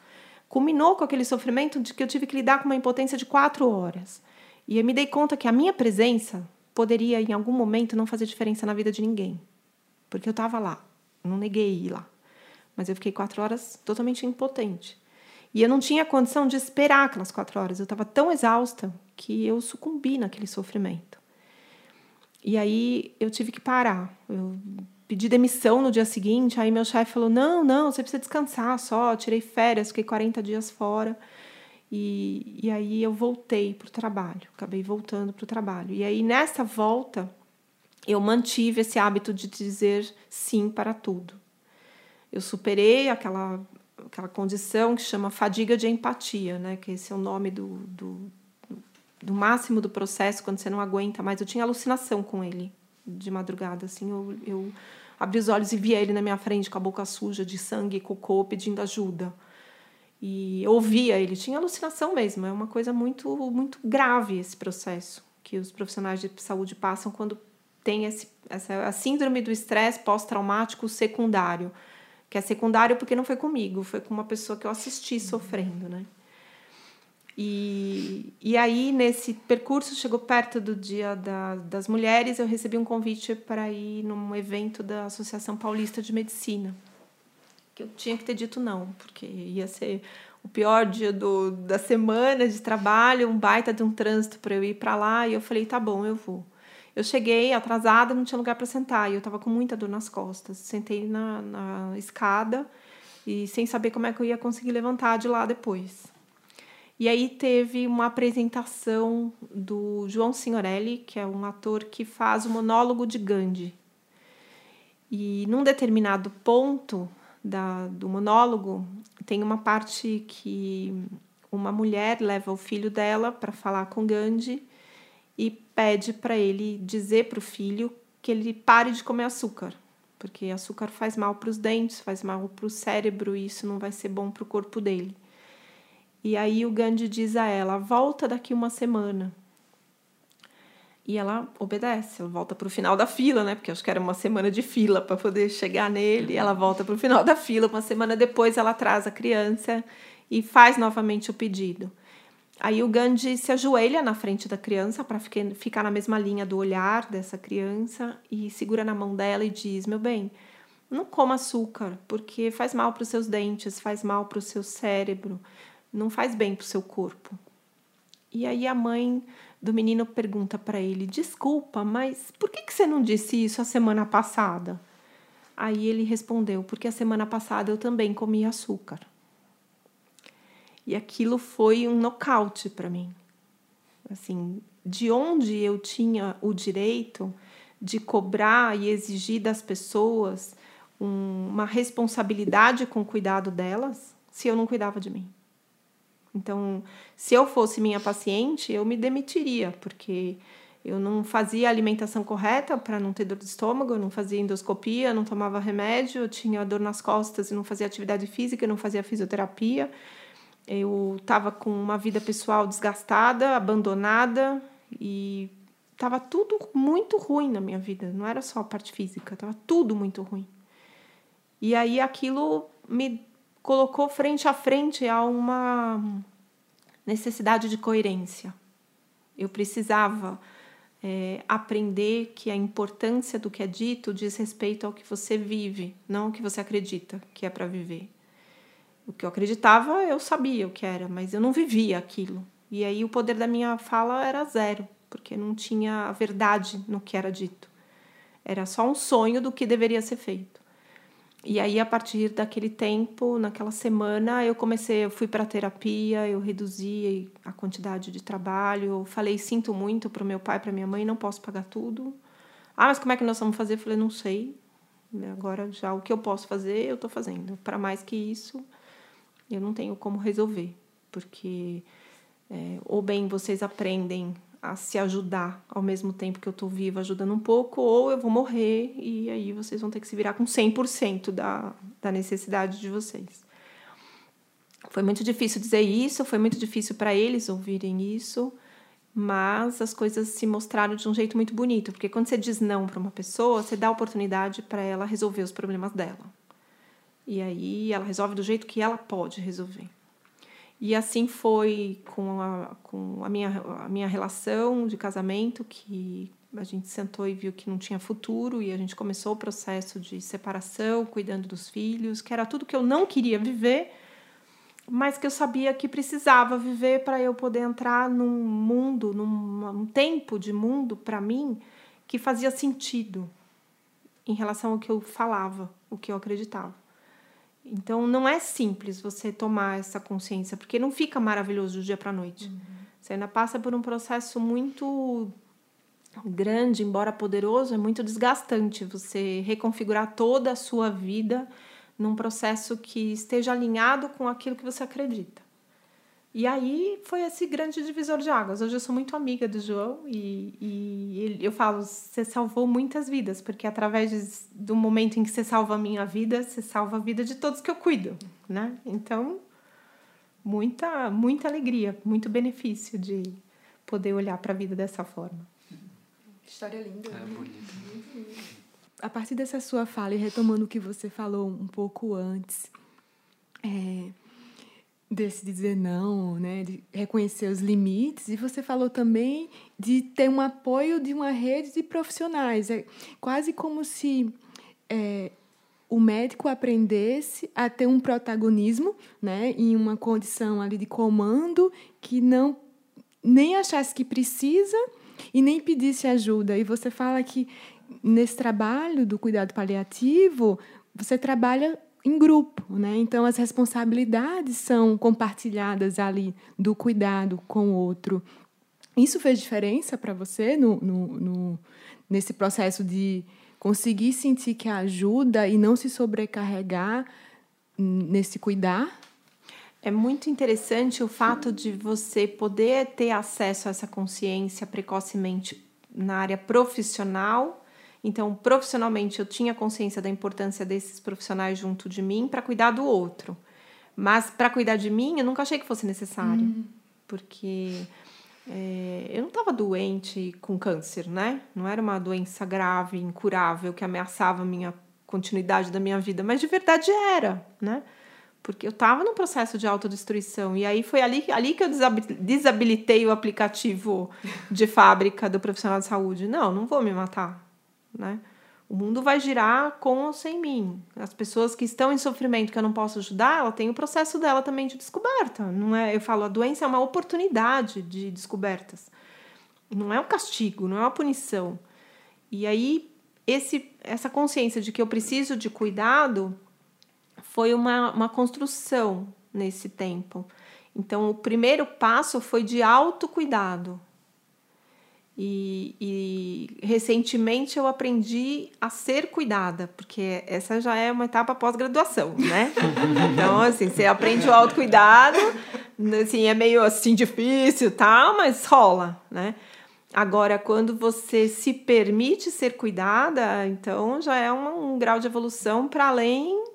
Culminou com aquele sofrimento de que eu tive que lidar com uma impotência de quatro horas. E eu me dei conta que a minha presença poderia, em algum momento, não fazer diferença na vida de ninguém. Porque eu estava lá, não neguei ir lá. Mas eu fiquei quatro horas totalmente impotente. E eu não tinha condição de esperar aquelas quatro horas. Eu estava tão exausta que eu sucumbi naquele sofrimento. E aí eu tive que parar. Eu pedi demissão no dia seguinte, aí meu chefe falou: "Não, não, você precisa descansar só, tirei férias, fiquei 40 dias fora". E, e aí eu voltei para o trabalho, acabei voltando para o trabalho. E aí nessa volta eu mantive esse hábito de dizer sim para tudo. Eu superei aquela aquela condição que chama fadiga de empatia, né? Que esse é o nome do, do do máximo do processo, quando você não aguenta mais. Eu tinha alucinação com ele de madrugada, assim, eu, eu abri os olhos e via ele na minha frente com a boca suja de sangue e cocô pedindo ajuda. E eu ouvia ele, tinha alucinação mesmo, é uma coisa muito muito grave esse processo que os profissionais de saúde passam quando tem esse, essa a síndrome do estresse pós-traumático secundário, que é secundário porque não foi comigo, foi com uma pessoa que eu assisti sofrendo, né? E, e aí, nesse percurso, chegou perto do Dia da, das Mulheres, eu recebi um convite para ir num evento da Associação Paulista de Medicina. Que eu tinha que ter dito não, porque ia ser o pior dia do, da semana de trabalho, um baita de um trânsito para eu ir para lá. E eu falei: tá bom, eu vou. Eu cheguei atrasada, não tinha lugar para sentar, e eu estava com muita dor nas costas. Sentei na, na escada e sem saber como é que eu ia conseguir levantar de lá depois. E aí teve uma apresentação do João Signorelli, que é um ator que faz o monólogo de Gandhi. E num determinado ponto da, do monólogo, tem uma parte que uma mulher leva o filho dela para falar com Gandhi e pede para ele dizer para o filho que ele pare de comer açúcar, porque açúcar faz mal para os dentes, faz mal para o cérebro e isso não vai ser bom para o corpo dele. E aí o Gandhi diz a ela: volta daqui uma semana. E ela obedece, ela volta para o final da fila, né? Porque acho que era uma semana de fila para poder chegar nele. Ela volta para o final da fila. Uma semana depois, ela traz a criança e faz novamente o pedido. Aí o Gandhi se ajoelha na frente da criança para ficar na mesma linha do olhar dessa criança e segura na mão dela e diz: Meu bem, não coma açúcar, porque faz mal para os seus dentes, faz mal para o seu cérebro não faz bem para o seu corpo. E aí a mãe do menino pergunta para ele: Desculpa, mas por que, que você não disse isso a semana passada? Aí ele respondeu: Porque a semana passada eu também comi açúcar. E aquilo foi um nocaute para mim. Assim, de onde eu tinha o direito de cobrar e exigir das pessoas uma responsabilidade com o cuidado delas se eu não cuidava de mim? Então, se eu fosse minha paciente, eu me demitiria, porque eu não fazia alimentação correta para não ter dor de estômago, eu não fazia endoscopia, não tomava remédio, eu tinha dor nas costas e não fazia atividade física, não fazia fisioterapia. Eu estava com uma vida pessoal desgastada, abandonada e estava tudo muito ruim na minha vida. Não era só a parte física, estava tudo muito ruim. E aí aquilo me colocou frente a frente a uma necessidade de coerência. Eu precisava é, aprender que a importância do que é dito diz respeito ao que você vive, não ao que você acredita que é para viver. O que eu acreditava, eu sabia o que era, mas eu não vivia aquilo. E aí o poder da minha fala era zero, porque não tinha verdade no que era dito. Era só um sonho do que deveria ser feito. E aí, a partir daquele tempo, naquela semana, eu comecei, eu fui para terapia, eu reduzi a quantidade de trabalho, eu falei, sinto muito para o meu pai, para minha mãe, não posso pagar tudo. Ah, mas como é que nós vamos fazer? Eu falei, não sei. Agora, já o que eu posso fazer, eu estou fazendo. Para mais que isso, eu não tenho como resolver, porque é, ou bem vocês aprendem a se ajudar ao mesmo tempo que eu estou viva, ajudando um pouco, ou eu vou morrer e aí vocês vão ter que se virar com 100% da, da necessidade de vocês. Foi muito difícil dizer isso, foi muito difícil para eles ouvirem isso, mas as coisas se mostraram de um jeito muito bonito, porque quando você diz não para uma pessoa, você dá oportunidade para ela resolver os problemas dela. E aí ela resolve do jeito que ela pode resolver. E assim foi com a, com a, minha, a minha relação de casamento, que a gente sentou e viu que não tinha futuro, e a gente começou o processo de separação, cuidando dos filhos, que era tudo que eu não queria viver, mas que eu sabia que precisava viver para eu poder entrar num mundo, num um tempo de mundo para mim que fazia sentido em relação ao que eu falava, o que eu acreditava. Então não é simples você tomar essa consciência, porque não fica maravilhoso do dia para a noite. Uhum. Você ainda passa por um processo muito grande, embora poderoso, é muito desgastante você reconfigurar toda a sua vida num processo que esteja alinhado com aquilo que você acredita. E aí foi esse grande divisor de águas. Hoje eu sou muito amiga do João e, e eu falo: você salvou muitas vidas, porque através do momento em que você salva a minha vida, você salva a vida de todos que eu cuido, né? Então, muita, muita alegria, muito benefício de poder olhar para a vida dessa forma. História linda. É né? bonita. A partir dessa sua fala e retomando o que você falou um pouco antes, é, desse dizer não, né, de reconhecer os limites, e você falou também de ter um apoio de uma rede de profissionais. É quase como se é, o médico aprendesse a ter um protagonismo, né, em uma condição ali de comando que não nem achasse que precisa e nem pedisse ajuda. E você fala que nesse trabalho do cuidado paliativo, você trabalha em grupo, né? Então as responsabilidades são compartilhadas ali do cuidado com o outro. Isso fez diferença para você no, no, no, nesse processo de conseguir sentir que ajuda e não se sobrecarregar nesse cuidar? É muito interessante o fato de você poder ter acesso a essa consciência precocemente na área profissional então, profissionalmente, eu tinha consciência da importância desses profissionais junto de mim para cuidar do outro. Mas para cuidar de mim, eu nunca achei que fosse necessário. Uhum. Porque é, eu não estava doente com câncer, né? Não era uma doença grave, incurável, que ameaçava a minha continuidade da minha vida. Mas de verdade era, né? Porque eu estava num processo de autodestruição. E aí foi ali, ali que eu desabilitei o aplicativo de fábrica do profissional de saúde. Não, não vou me matar né? O mundo vai girar com ou sem mim. As pessoas que estão em sofrimento que eu não posso ajudar, ela tem o processo dela também de descoberta. Não é, eu falo, a doença é uma oportunidade de descobertas. Não é um castigo, não é uma punição. E aí esse essa consciência de que eu preciso de cuidado foi uma, uma construção nesse tempo. Então, o primeiro passo foi de autocuidado. E, e, recentemente eu aprendi a ser cuidada, porque essa já é uma etapa pós-graduação, né? *laughs* Então, assim, você aprende o autocuidado, assim, é meio assim difícil tal, mas rola, né? Agora, quando você se permite ser cuidada, então já é um, um grau de evolução para além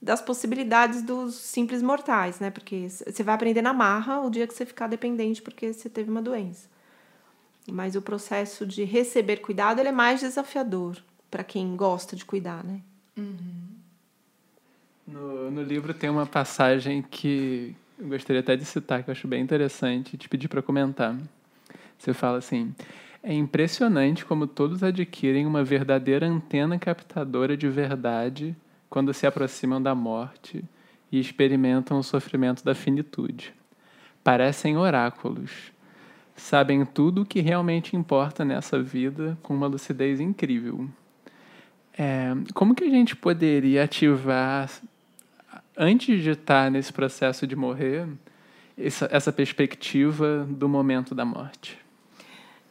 das possibilidades dos simples mortais, né? Porque você vai aprender na marra o dia que você ficar dependente porque você teve uma doença. Mas o processo de receber cuidado ele é mais desafiador para quem gosta de cuidar, né? Uhum. No, no livro tem uma passagem que eu gostaria até de citar, que eu acho bem interessante, te pedir para comentar. Você fala assim: é impressionante como todos adquirem uma verdadeira antena captadora de verdade quando se aproximam da morte e experimentam o sofrimento da finitude. Parecem oráculos sabem tudo o que realmente importa nessa vida com uma lucidez incrível. É, como que a gente poderia ativar, antes de estar nesse processo de morrer, essa, essa perspectiva do momento da morte?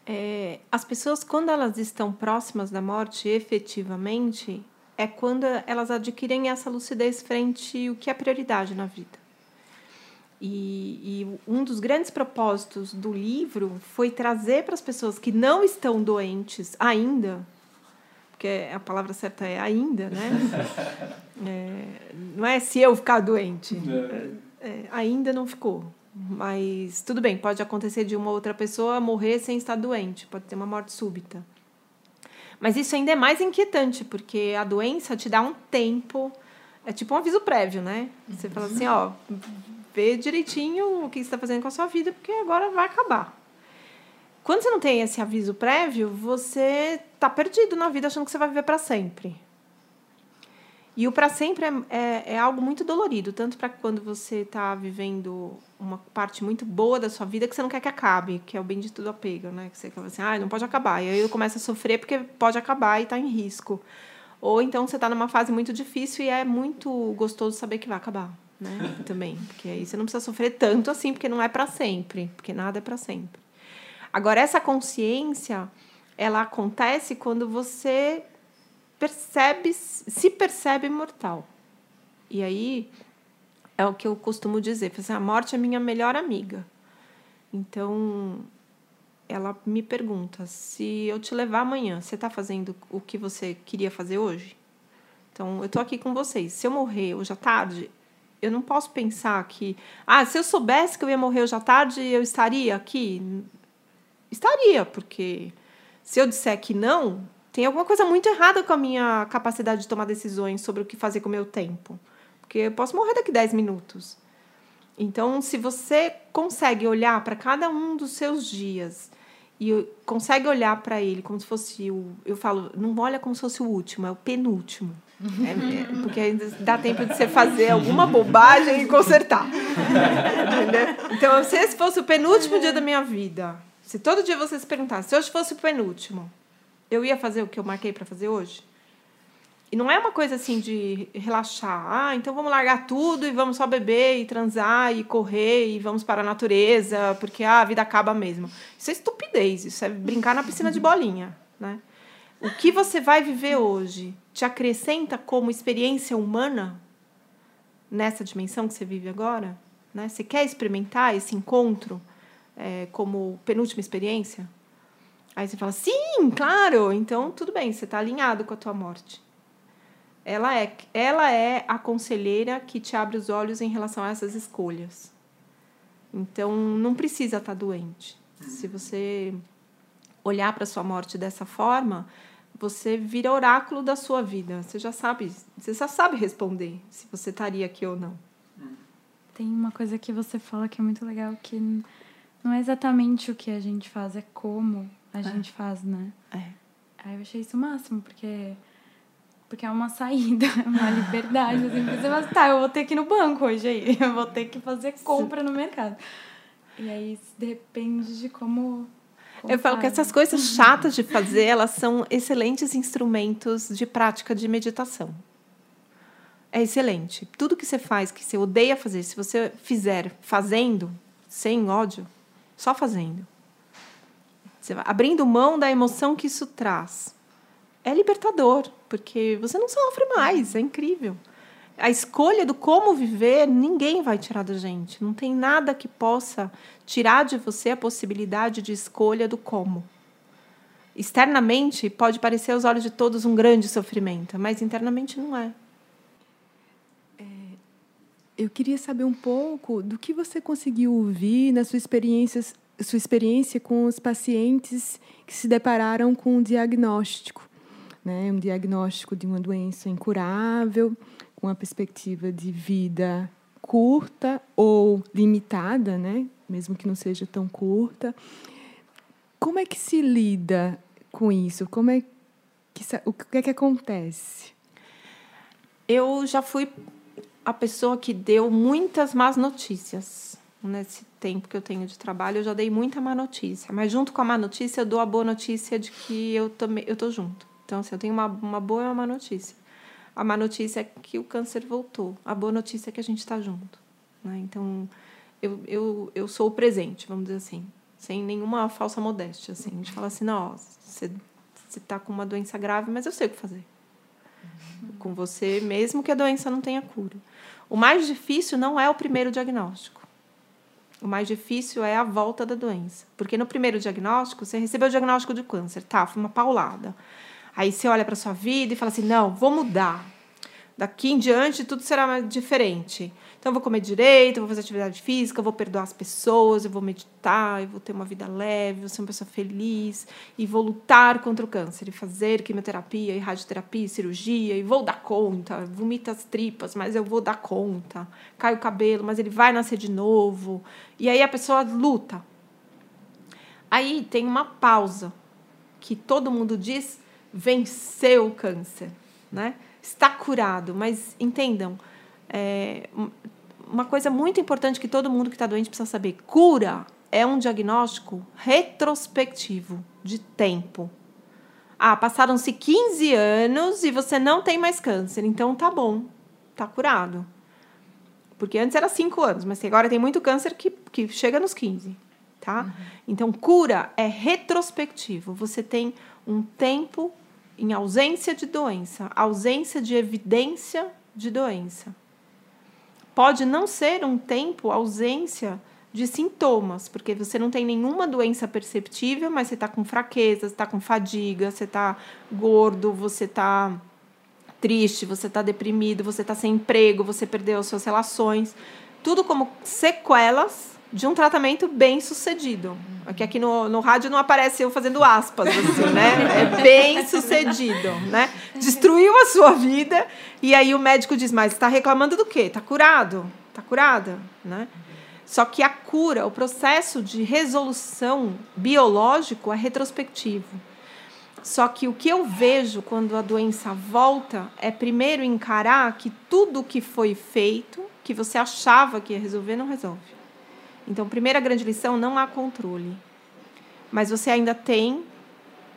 É, as pessoas, quando elas estão próximas da morte, efetivamente, é quando elas adquirem essa lucidez frente ao que é prioridade na vida. E, e, um dos grandes propósitos do livro foi trazer para as pessoas que não estão doentes ainda, porque a palavra certa é ainda, né? *laughs* É, não é se eu ficar doente, é, é, ainda não ficou. Mas tudo bem, pode acontecer de uma outra pessoa morrer sem estar doente, pode ter uma morte súbita. Mas isso ainda é mais inquietante, porque a doença te dá um tempo, é tipo um aviso prévio, né? Você fala assim, ó, ver direitinho o que você está fazendo com a sua vida, porque agora vai acabar. Quando você não tem esse aviso prévio, você está perdido na vida achando que você vai viver para sempre. E o para sempre é, é, é, algo muito dolorido, tanto para quando você está vivendo uma parte muito boa da sua vida que você não quer que acabe, que é o bendito do apego, né? Que você fala assim, ah, não pode acabar. E aí eu começo a sofrer porque pode acabar e está em risco. Ou então você está numa fase muito difícil e é muito gostoso saber que vai acabar né? Também, porque aí você não precisa sofrer tanto assim, porque não é para sempre, porque nada é para sempre. Agora essa consciência, ela acontece quando você percebe, se percebe mortal. E aí é o que eu costumo dizer. Assim, a morte é minha melhor amiga. Então, ela me pergunta: se eu te levar amanhã, você está fazendo o que você queria fazer hoje? Então, eu estou aqui com vocês. Se eu morrer hoje à tarde, eu não posso pensar que, ah, se eu soubesse que eu ia morrer hoje à tarde, eu estaria aqui. Estaria, porque se eu disser que não, tem alguma coisa muito errada com a minha capacidade de tomar decisões sobre o que fazer com o meu tempo. Porque eu posso morrer daqui 10 minutos. Então, se você consegue olhar para cada um dos seus dias e consegue olhar para ele como se fosse o. Eu falo, não olha como se fosse o último, é o penúltimo. É, porque ainda dá tempo de você fazer alguma bobagem e consertar. Então, se esse fosse o penúltimo dia da minha vida, se todo dia você se perguntasse, se hoje fosse o penúltimo, eu ia fazer o que eu marquei para fazer hoje? E não é uma coisa assim de relaxar. Ah, então vamos largar tudo e vamos só beber e transar e correr e vamos para a natureza, porque ah, a vida acaba mesmo. Isso é estupidez, isso é brincar na piscina de bolinha, né? O que você vai viver hoje te acrescenta como experiência humana nessa dimensão que você vive agora? Né? Você quer experimentar esse encontro é, como penúltima experiência? Aí você fala, sim, claro, então tudo bem, você está alinhado com a tua morte. Ela é, ela é a conselheira que te abre os olhos em relação a essas escolhas. Então, não precisa estar tá doente. Se você olhar para sua morte dessa forma, você vira oráculo da sua vida. Você já sabe, você já sabe responder se você estaria aqui ou não. Tem uma coisa que você fala que é muito legal, que não é exatamente o que a gente faz, é como a é. gente faz, né? É. Aí eu achei isso o máximo, porque porque é uma *laughs* saída, é uma liberdade. Assim, você fala, tá, eu vou ter que ir no banco hoje aí, *laughs* eu vou ter que fazer compra no mercado. E aí depende de como. Eu falo que essas coisas chatas de fazer, elas são excelentes instrumentos de prática de meditação. É excelente. Tudo que você faz, que você odeia fazer, se você fizer fazendo, sem ódio, só fazendo, você vai abrindo mão da emoção que isso traz. É libertador, porque você não sofre mais, é incrível. A escolha do como viver, ninguém vai tirar da gente. Não tem nada que possa tirar de você a possibilidade de escolha do como. Externamente, pode parecer aos olhos de todos um grande sofrimento, mas internamente não é. é eu queria saber um pouco do que você conseguiu ouvir nas suas experiências sua experiência com os pacientes que se depararam com um diagnóstico, né? um diagnóstico de uma doença incurável, uma perspectiva de vida curta ou limitada, né? mesmo que não seja tão curta. Como é que se lida com isso? Como é que, o que é que acontece? Eu já fui a pessoa que deu muitas más notícias nesse tempo que eu tenho de trabalho, eu já dei muita má notícia. Mas junto com a má notícia, eu dou a boa notícia de que eu também eu tô junto. Então, assim, eu tenho uma, uma boa e uma má notícia. A má notícia é que o câncer voltou. A boa notícia é que a gente está junto. Né? Então, eu, eu, eu sou o presente, vamos dizer assim. Sem nenhuma falsa modéstia. Assim. A gente fala assim, não, você está com uma doença grave, mas eu sei o que fazer. Com você, mesmo que a doença não tenha cura. O mais difícil não é o primeiro diagnóstico. O mais difícil é a volta da doença. Porque no primeiro diagnóstico, você recebeu o diagnóstico de câncer, tá? Foi uma paulada. Aí você olha para sua vida e fala assim: não, vou mudar. Daqui em diante tudo será diferente. Então, eu vou comer direito, vou fazer atividade física, vou perdoar as pessoas, eu vou meditar, eu vou ter uma vida leve, vou ser uma pessoa feliz e vou lutar contra o câncer e fazer quimioterapia e radioterapia e cirurgia e vou dar conta. Vomita as tripas, mas eu vou dar conta. Cai o cabelo, mas ele vai nascer de novo. E aí a pessoa luta. Aí tem uma pausa que todo mundo diz venceu o câncer, né? Está curado, mas entendam, é, uma coisa muito importante que todo mundo que está doente precisa saber: cura é um diagnóstico retrospectivo de tempo. Ah, passaram-se 15 anos e você não tem mais câncer, então tá bom, tá curado. Porque antes era 5 anos, mas agora tem muito câncer que, que chega nos 15, tá? Uhum. Então, cura é retrospectivo. Você tem um tempo em ausência de doença, ausência de evidência de doença pode não ser um tempo ausência de sintomas, porque você não tem nenhuma doença perceptível, mas você está com fraqueza, você está com fadiga, você está gordo, você está triste, você está deprimido, você está sem emprego, você perdeu as suas relações. Tudo como sequelas de um tratamento bem sucedido. Aqui, aqui no, no rádio não aparece eu fazendo aspas, assim, né? É bem sucedido, né? Destruiu a sua vida e aí o médico diz, mas está reclamando do quê? Está curado? Está curada, né? Só que a cura, o processo de resolução biológico é retrospectivo. Só que o que eu vejo quando a doença volta é primeiro encarar que tudo que foi feito, que você achava que ia resolver, não resolve. Então, primeira grande lição: não há controle. Mas você ainda tem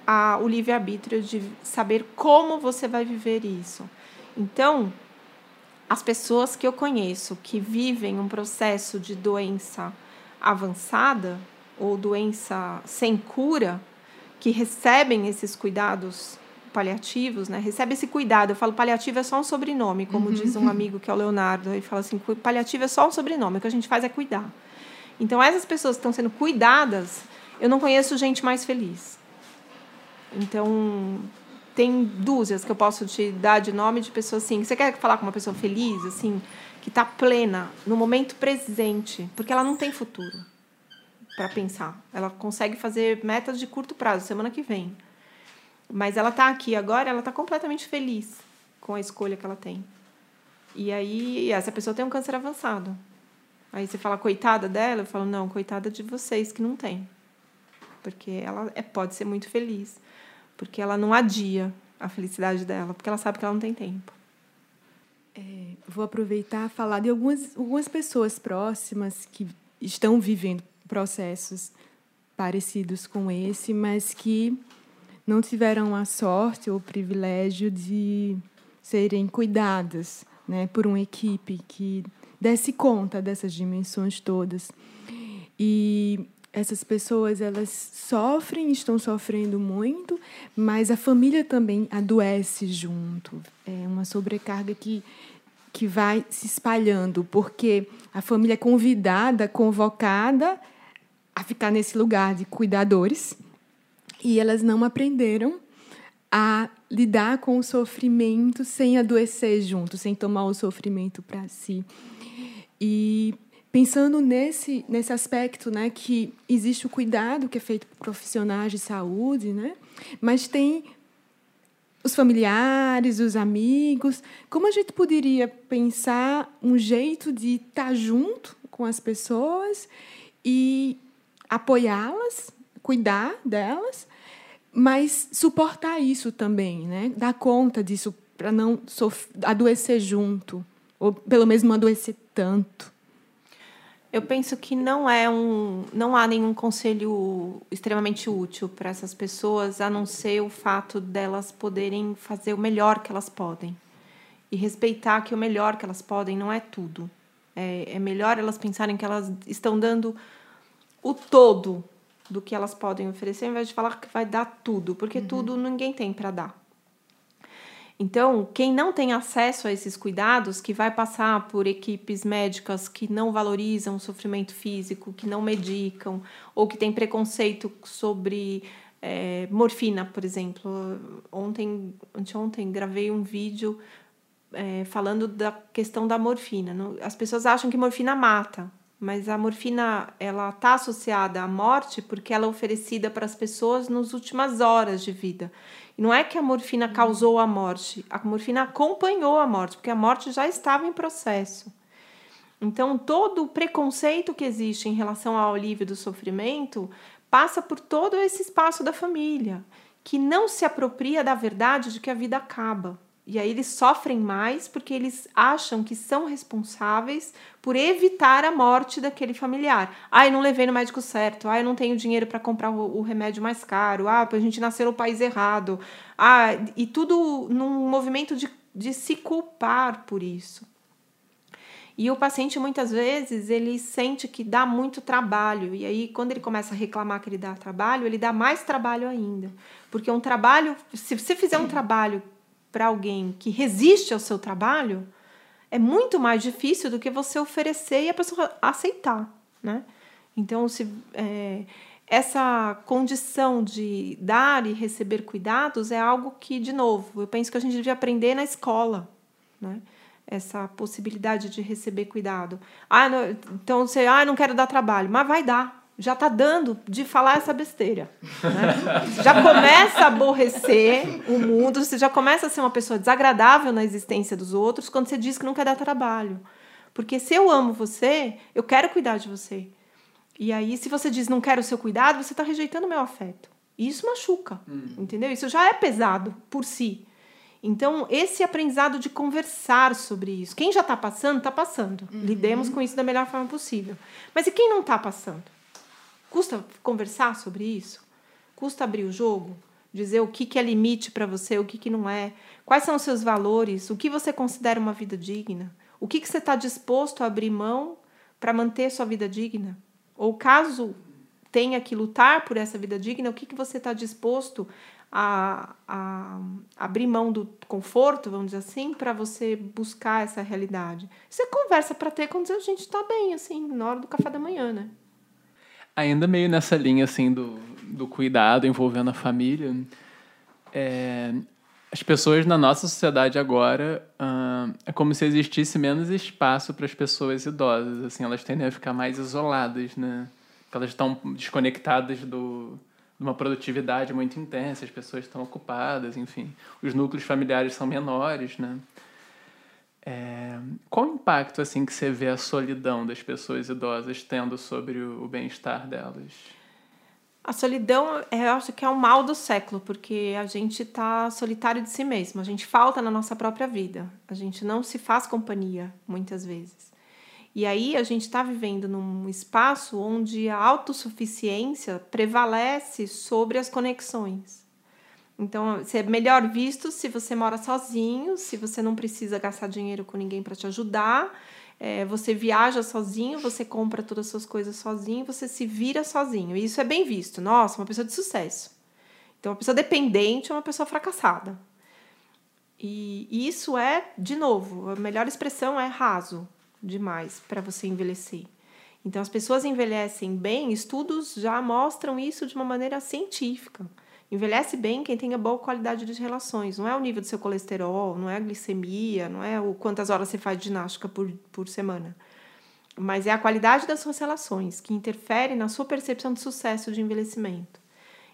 a, o livre-arbítrio de saber como você vai viver isso. Então, as pessoas que eu conheço que vivem um processo de doença avançada ou doença sem cura, que recebem esses cuidados paliativos, né? Recebe esse cuidado. Eu falo paliativo é só um sobrenome, como uhum. diz um amigo que é o Leonardo. Ele fala assim, paliativo é só um sobrenome. O que a gente faz é cuidar. Então essas pessoas que estão sendo cuidadas, eu não conheço gente mais feliz. Então tem dúzias que eu posso te dar de nome de pessoas assim. Você quer falar com uma pessoa feliz, assim, que está plena no momento presente, porque ela não tem futuro para pensar. Ela consegue fazer metas de curto prazo, semana que vem. Mas ela está aqui agora, ela está completamente feliz com a escolha que ela tem. E aí, essa pessoa tem um câncer avançado. Aí você fala, coitada dela? Eu falo, não, coitada de vocês que não tem. Porque ela é, pode ser muito feliz porque ela não adia a felicidade dela, porque ela sabe que ela não tem tempo. É, vou aproveitar falar de algumas, algumas pessoas próximas que estão vivendo processos parecidos com esse, mas que não tiveram a sorte ou o privilégio de serem cuidadas né, por uma equipe que desse conta dessas dimensões todas. E essas pessoas elas sofrem, estão sofrendo muito, mas a família também adoece junto. É uma sobrecarga que que vai se espalhando, porque a família é convidada, convocada a ficar nesse lugar de cuidadores, e elas não aprenderam a lidar com o sofrimento sem adoecer junto, sem tomar o sofrimento para si. E pensando nesse, nesse aspecto, né, que existe o cuidado que é feito por profissionais de saúde, né, mas tem os familiares, os amigos. Como a gente poderia pensar um jeito de estar junto com as pessoas e apoiá-las, cuidar delas, mas suportar isso também, né? Dar conta disso para não adoecer junto, ou pelo menos não adoecer tanto. Eu penso que não é um, não há nenhum conselho extremamente útil para essas pessoas, a não ser o fato delas poderem fazer o melhor que elas podem e respeitar que o melhor que elas podem não é tudo. É, é melhor elas pensarem que elas estão dando o todo do que elas podem oferecer, ao invés de falar que vai dar tudo, porque uhum. tudo ninguém tem para dar. Então, quem não tem acesso a esses cuidados, que vai passar por equipes médicas que não valorizam o sofrimento físico, que não medicam, ou que tem preconceito sobre é, morfina, por exemplo. Ontem, anteontem, gravei um vídeo é, falando da questão da morfina. As pessoas acham que morfina mata, mas a morfina ela está associada à morte porque ela é oferecida para as pessoas nas últimas horas de vida. E não é que a morfina causou a morte, a morfina acompanhou a morte, porque a morte já estava em processo. Então, todo o preconceito que existe em relação ao alívio do sofrimento passa por todo esse espaço da família, que não se apropria da verdade de que a vida acaba. E aí eles sofrem mais porque eles acham que são responsáveis por evitar a morte daquele familiar. Ah, eu não levei no médico certo. Ah, eu não tenho dinheiro para comprar o, o, remédio mais caro. Ah, a gente nasceu no país errado. Ah, e tudo num movimento de, de se culpar por isso. E o paciente muitas vezes ele sente que dá muito trabalho e aí quando ele começa a reclamar que ele dá trabalho, ele dá mais trabalho ainda. Porque um trabalho, se você fizer um trabalho para alguém que resiste ao seu trabalho, é muito mais difícil do que você oferecer e a pessoa aceitar, né? Então, se é, essa condição de dar e receber cuidados é algo que, de novo, eu penso que a gente devia aprender na escola, né? Essa possibilidade de receber cuidado. Ah, não, então você, ah, não quero dar trabalho, mas vai dar. Já está dando de falar essa besteira. Né? já começa a aborrecer o mundo, você já começa a ser uma pessoa desagradável na existência dos outros quando você diz que não quer dar trabalho. Porque se eu amo você, eu quero cuidar de você. E aí, se você diz não quero o seu cuidado, você está rejeitando o meu afeto. E isso machuca, uhum. entendeu? Isso já é pesado por si. Então, esse aprendizado de conversar sobre isso. Quem já está passando, está passando. Uhum. Lidemos com isso da melhor forma possível. Mas e quem não está passando? Custa conversar sobre isso? Custa abrir o jogo? Dizer o que, que é limite para você, o que, que não é? Quais são os seus valores? O que você considera uma vida digna? O que, que você está disposto a abrir mão para manter sua vida digna? Ou caso tenha que lutar por essa vida digna, o que, que você está disposto a, a, abrir mão do conforto, vamos dizer assim, para você buscar essa realidade? Você conversa para ter quando a gente está bem, assim, na hora do café da manhã, né? Ainda meio nessa linha, assim, do, do cuidado envolvendo a família, é, as pessoas na nossa sociedade agora uh, é como se existisse menos espaço para as pessoas idosas assim elas tendem a ficar mais isoladas né? Porque elas estão desconectadas do de uma produtividade muito intensa as pessoas estão ocupadas enfim. Os núcleos familiares são menores né é, qual o impacto assim que você vê a solidão das pessoas idosas tendo sobre o, o bem-estar delas a solidão, é, eu acho que é o mal do século, porque a gente está solitário de si mesmo, a gente falta na nossa própria vida, a gente não se faz companhia muitas vezes. E aí a gente está vivendo num espaço onde a autossuficiência prevalece sobre as conexões. Então, você é melhor visto se você mora sozinho, se você não precisa gastar dinheiro com ninguém para te ajudar, é, você viaja sozinho, você compra todas as suas coisas sozinho, você se vira sozinho. E isso é bem visto. Nossa, uma pessoa de sucesso. Então, uma pessoa dependente é uma pessoa fracassada. E isso é, de novo, a melhor expressão é raso demais para você envelhecer. Então, as pessoas envelhecem bem, estudos já mostram isso de uma maneira científica. Envelhece bem quem tenha boa qualidade de relações. Não é o nível do seu colesterol, não é a glicemia, não é o quantas horas você faz de ginástica por, por semana. Mas é a qualidade das suas relações que interfere na sua percepção de sucesso de envelhecimento.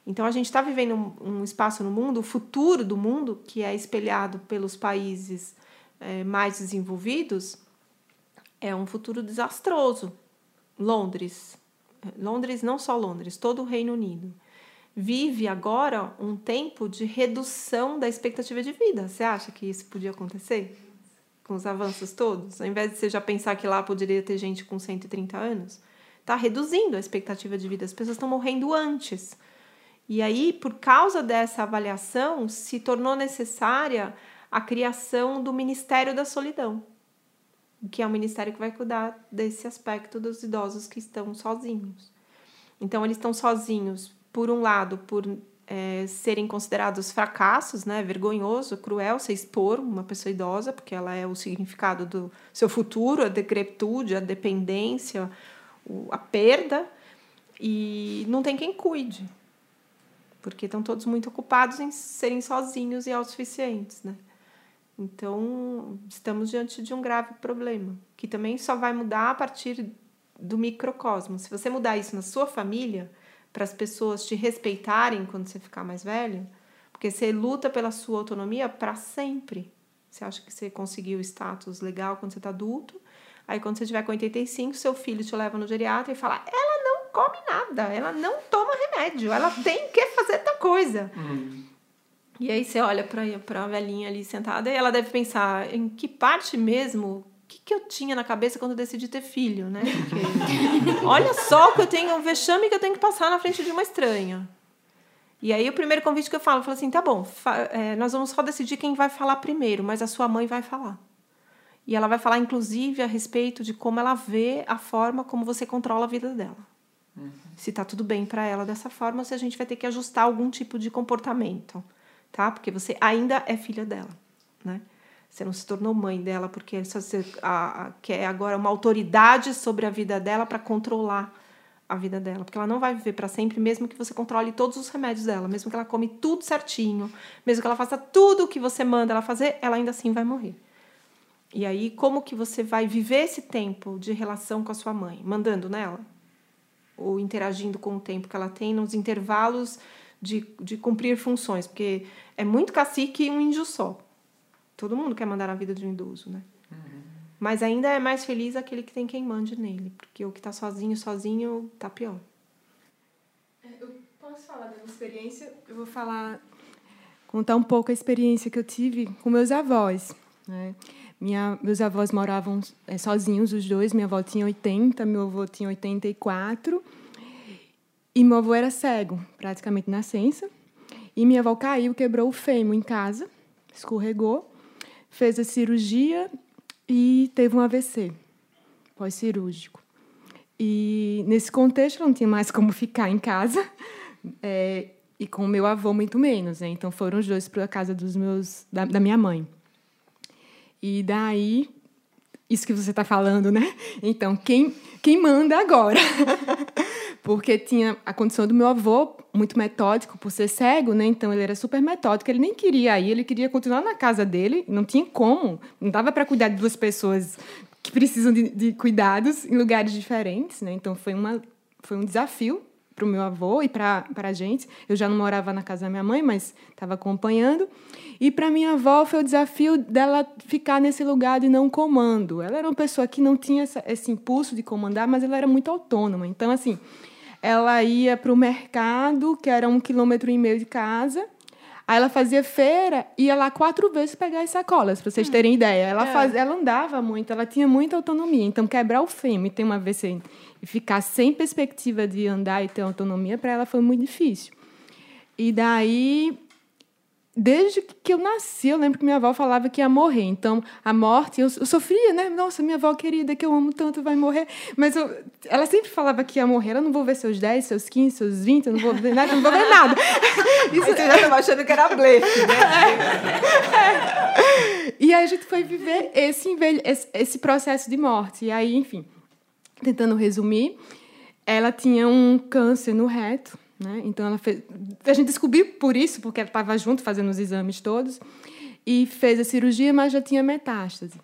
Então a gente está vivendo um, um, espaço no mundo, o futuro do mundo, que é espelhado pelos países é, mais desenvolvidos, é um futuro desastroso. Londres, Londres, não só Londres, todo o Reino Unido vive agora um tempo de redução da expectativa de vida. Você acha que isso podia acontecer? Com os avanços todos? Ao invés de você já pensar que lá poderia ter gente com 130 anos, está reduzindo a expectativa de vida. As pessoas estão morrendo antes. E aí, por causa dessa avaliação, se tornou necessária a criação do Ministério da Solidão, que é o ministério que vai cuidar desse aspecto dos idosos que estão sozinhos. Então, eles estão sozinhos por um lado, por é, serem considerados fracassos, né? Vergonhoso, cruel se expor uma pessoa idosa, porque ela é o significado do seu futuro, a decrepitude, a dependência, a perda, e não tem quem cuide, porque estão todos muito ocupados em serem sozinhos e autossuficientes, né? Então, estamos diante de um grave problema, que também só vai mudar a partir do microcosmo. Se você mudar isso na sua família, para as pessoas te respeitarem quando você ficar mais velho, porque você luta pela sua autonomia para sempre. Você acha que você conseguiu o status legal quando você está adulto, aí quando você tiver com 85, seu filho te leva no geriatra e fala: ela não come nada, ela não toma remédio, ela tem que fazer tal coisa. Uhum. E aí você olha para a velhinha ali sentada e ela deve pensar: em que parte mesmo que, que eu tinha na cabeça quando eu decidi ter filho, né? Porque olha só que eu tenho, um vexame que eu tenho que passar na frente de uma estranha. E aí o primeiro convite que eu falo, eu falo assim, tá bom, é, nós vamos só decidir quem vai falar primeiro, mas a sua mãe vai falar. E ela vai falar, inclusive, a respeito de como ela vê a forma como você controla a vida dela. Uhum. Se tá tudo bem para ela dessa forma, se a gente vai ter que ajustar algum tipo de comportamento, tá? Porque você ainda é filha dela, né? Você não se tornou mãe dela porque você a, a, quer agora uma autoridade sobre a vida dela para controlar a vida dela, porque ela não vai viver para sempre, mesmo que você controle todos os remédios dela, mesmo que ela come tudo certinho, mesmo que ela faça tudo o que você manda ela fazer, ela ainda assim vai morrer. E aí, como que você vai viver esse tempo de relação com a sua mãe? Mandando nela? Ou interagindo com o tempo que ela tem nos intervalos de, de cumprir funções? Porque é muito cacique e um índio só. Todo mundo quer mandar na vida de um idoso, né? Uhum. Mas ainda é mais feliz aquele que tem quem mande nele. Porque o que está sozinho, sozinho, tá pior. É, eu posso falar da minha experiência? Eu vou falar... Contar um pouco a experiência que eu tive com meus avós, né? Minha, meus avós moravam é, sozinhos, os dois. Minha avó tinha 80, meu avô tinha 84. E meu avô era cego, praticamente nascença. E minha avó caiu, quebrou o fêmur em casa, escorregou, fez a cirurgia e teve um AVC pós-cirúrgico. E nesse contexto, não tinha mais como ficar em casa. *laughs* É, e com o meu avô, muito menos. Né? Então foram os dois para a casa dos meus, da, da minha mãe. E daí, isso que você está falando, né? Então, quem, quem manda agora? *laughs* Porque tinha a condição do meu avô, muito metódico, por ser cego, né? Então, ele era super metódico, ele nem queria ir, ele queria continuar na casa dele, não tinha como, não dava para cuidar de duas pessoas que precisam de, de cuidados em lugares diferentes, né? Então, foi, uma, foi um desafio para o meu avô e para a gente. Eu já não morava na casa da minha mãe, mas estava acompanhando. E para minha avó foi o desafio dela ficar nesse lugar de não comando. Ela era uma pessoa que não tinha essa, esse impulso de comandar, mas ela era muito autônoma. Então, assim, ela ia para o mercado, que era um quilômetro e meio de casa. Aí ela fazia feira, ia lá quatro vezes pegar as sacolas, para vocês hum. terem ideia. Ela, é. faz, ela andava muito, ela tinha muita autonomia. Então, quebrar o fêmur e ter uma AVC e ficar sem perspectiva de andar e ter autonomia, para ela foi muito difícil. E daí, desde que eu nasci, eu lembro que minha avó falava que ia morrer. Então, a morte, eu, eu sofria, né? Nossa, minha avó querida, que eu amo tanto, vai morrer. Mas eu, ela sempre falava que ia morrer. Eu não vou ver seus 10, seus 15, seus 20, eu não vou ver nada, eu não vou ver nada. Isso *laughs* aí você já estava achando que era blefe, né? É. *laughs* E aí a gente foi viver esse, esse, esse processo de morte. E aí, enfim, tentando resumir, ela tinha um câncer no reto, né? Então fez, a gente descobriu por isso, porque ela estava junto fazendo os exames todos e fez a cirurgia, mas já tinha metástase.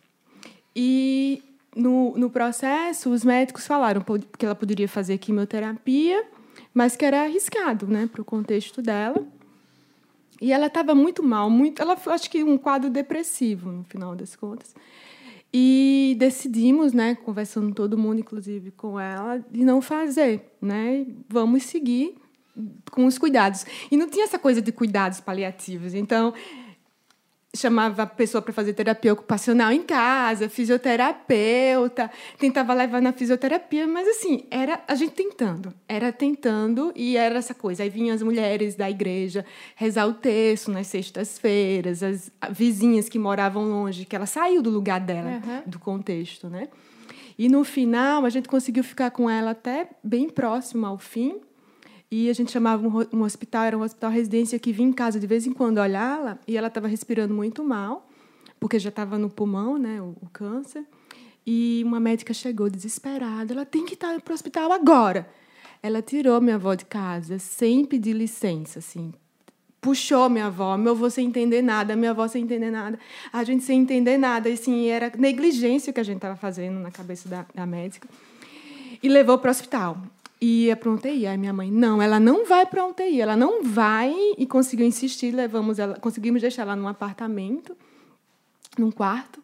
E no, no processo, os médicos falaram que ela poderia fazer quimioterapia, mas que era arriscado, né, para o contexto dela. E ela estava muito mal, muito, ela acho que um quadro depressivo no final das contas. E decidimos, né, conversando todo mundo, inclusive com ela, de não fazer, né? Vamos seguir com os cuidados. E não tinha essa coisa de cuidados paliativos. Então, chamava a pessoa para fazer terapia ocupacional em casa, fisioterapeuta, tentava levar na fisioterapia, mas assim, era a gente tentando, era tentando e era essa coisa. Aí vinham as mulheres da igreja rezar o texto nas sextas-feiras, as vizinhas que moravam longe, que ela saiu do lugar dela, uhum. do contexto, né? E no final, a gente conseguiu ficar com ela até bem próximo ao fim, e a gente chamava um, um hospital, era um hospital residência que vinha em casa de vez em quando olhá-la e ela estava respirando muito mal, porque já estava no pulmão, né, o, o, câncer. E uma médica chegou desesperada, ela tem que estar para o hospital agora. Ela tirou minha avó de casa sem pedir licença, assim. Puxou minha avó, meu avô sem entender nada, minha avó sem entender nada, a gente sem entender nada. E, assim, era negligência que a gente estava fazendo na cabeça da, da médica. E levou para o hospital ia para UTI. Aí minha mãe, não, ela não vai para UTI, ela não vai. E conseguiu insistir, levamos ela, conseguimos deixar ela num apartamento, num quarto,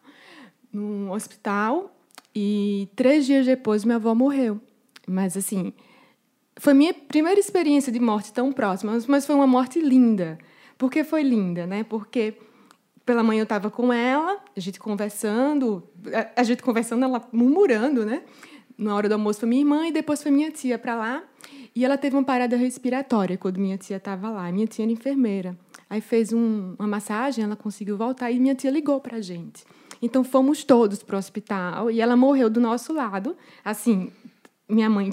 num hospital. E três dias depois, minha avó morreu. Mas, assim, foi minha primeira experiência de morte tão próxima, mas foi uma morte linda. Por que foi linda, né? Porque pela manhã eu estava com ela, a gente conversando, a gente conversando, ela murmurando, né? Na hora do almoço foi minha irmã e depois foi minha tia para lá. E ela teve uma parada respiratória quando minha tia estava lá. Minha tia era enfermeira. Aí fez um, uma massagem, ela conseguiu voltar e minha tia ligou para a gente. Então fomos todos para o hospital e ela morreu do nosso lado. Assim, minha mãe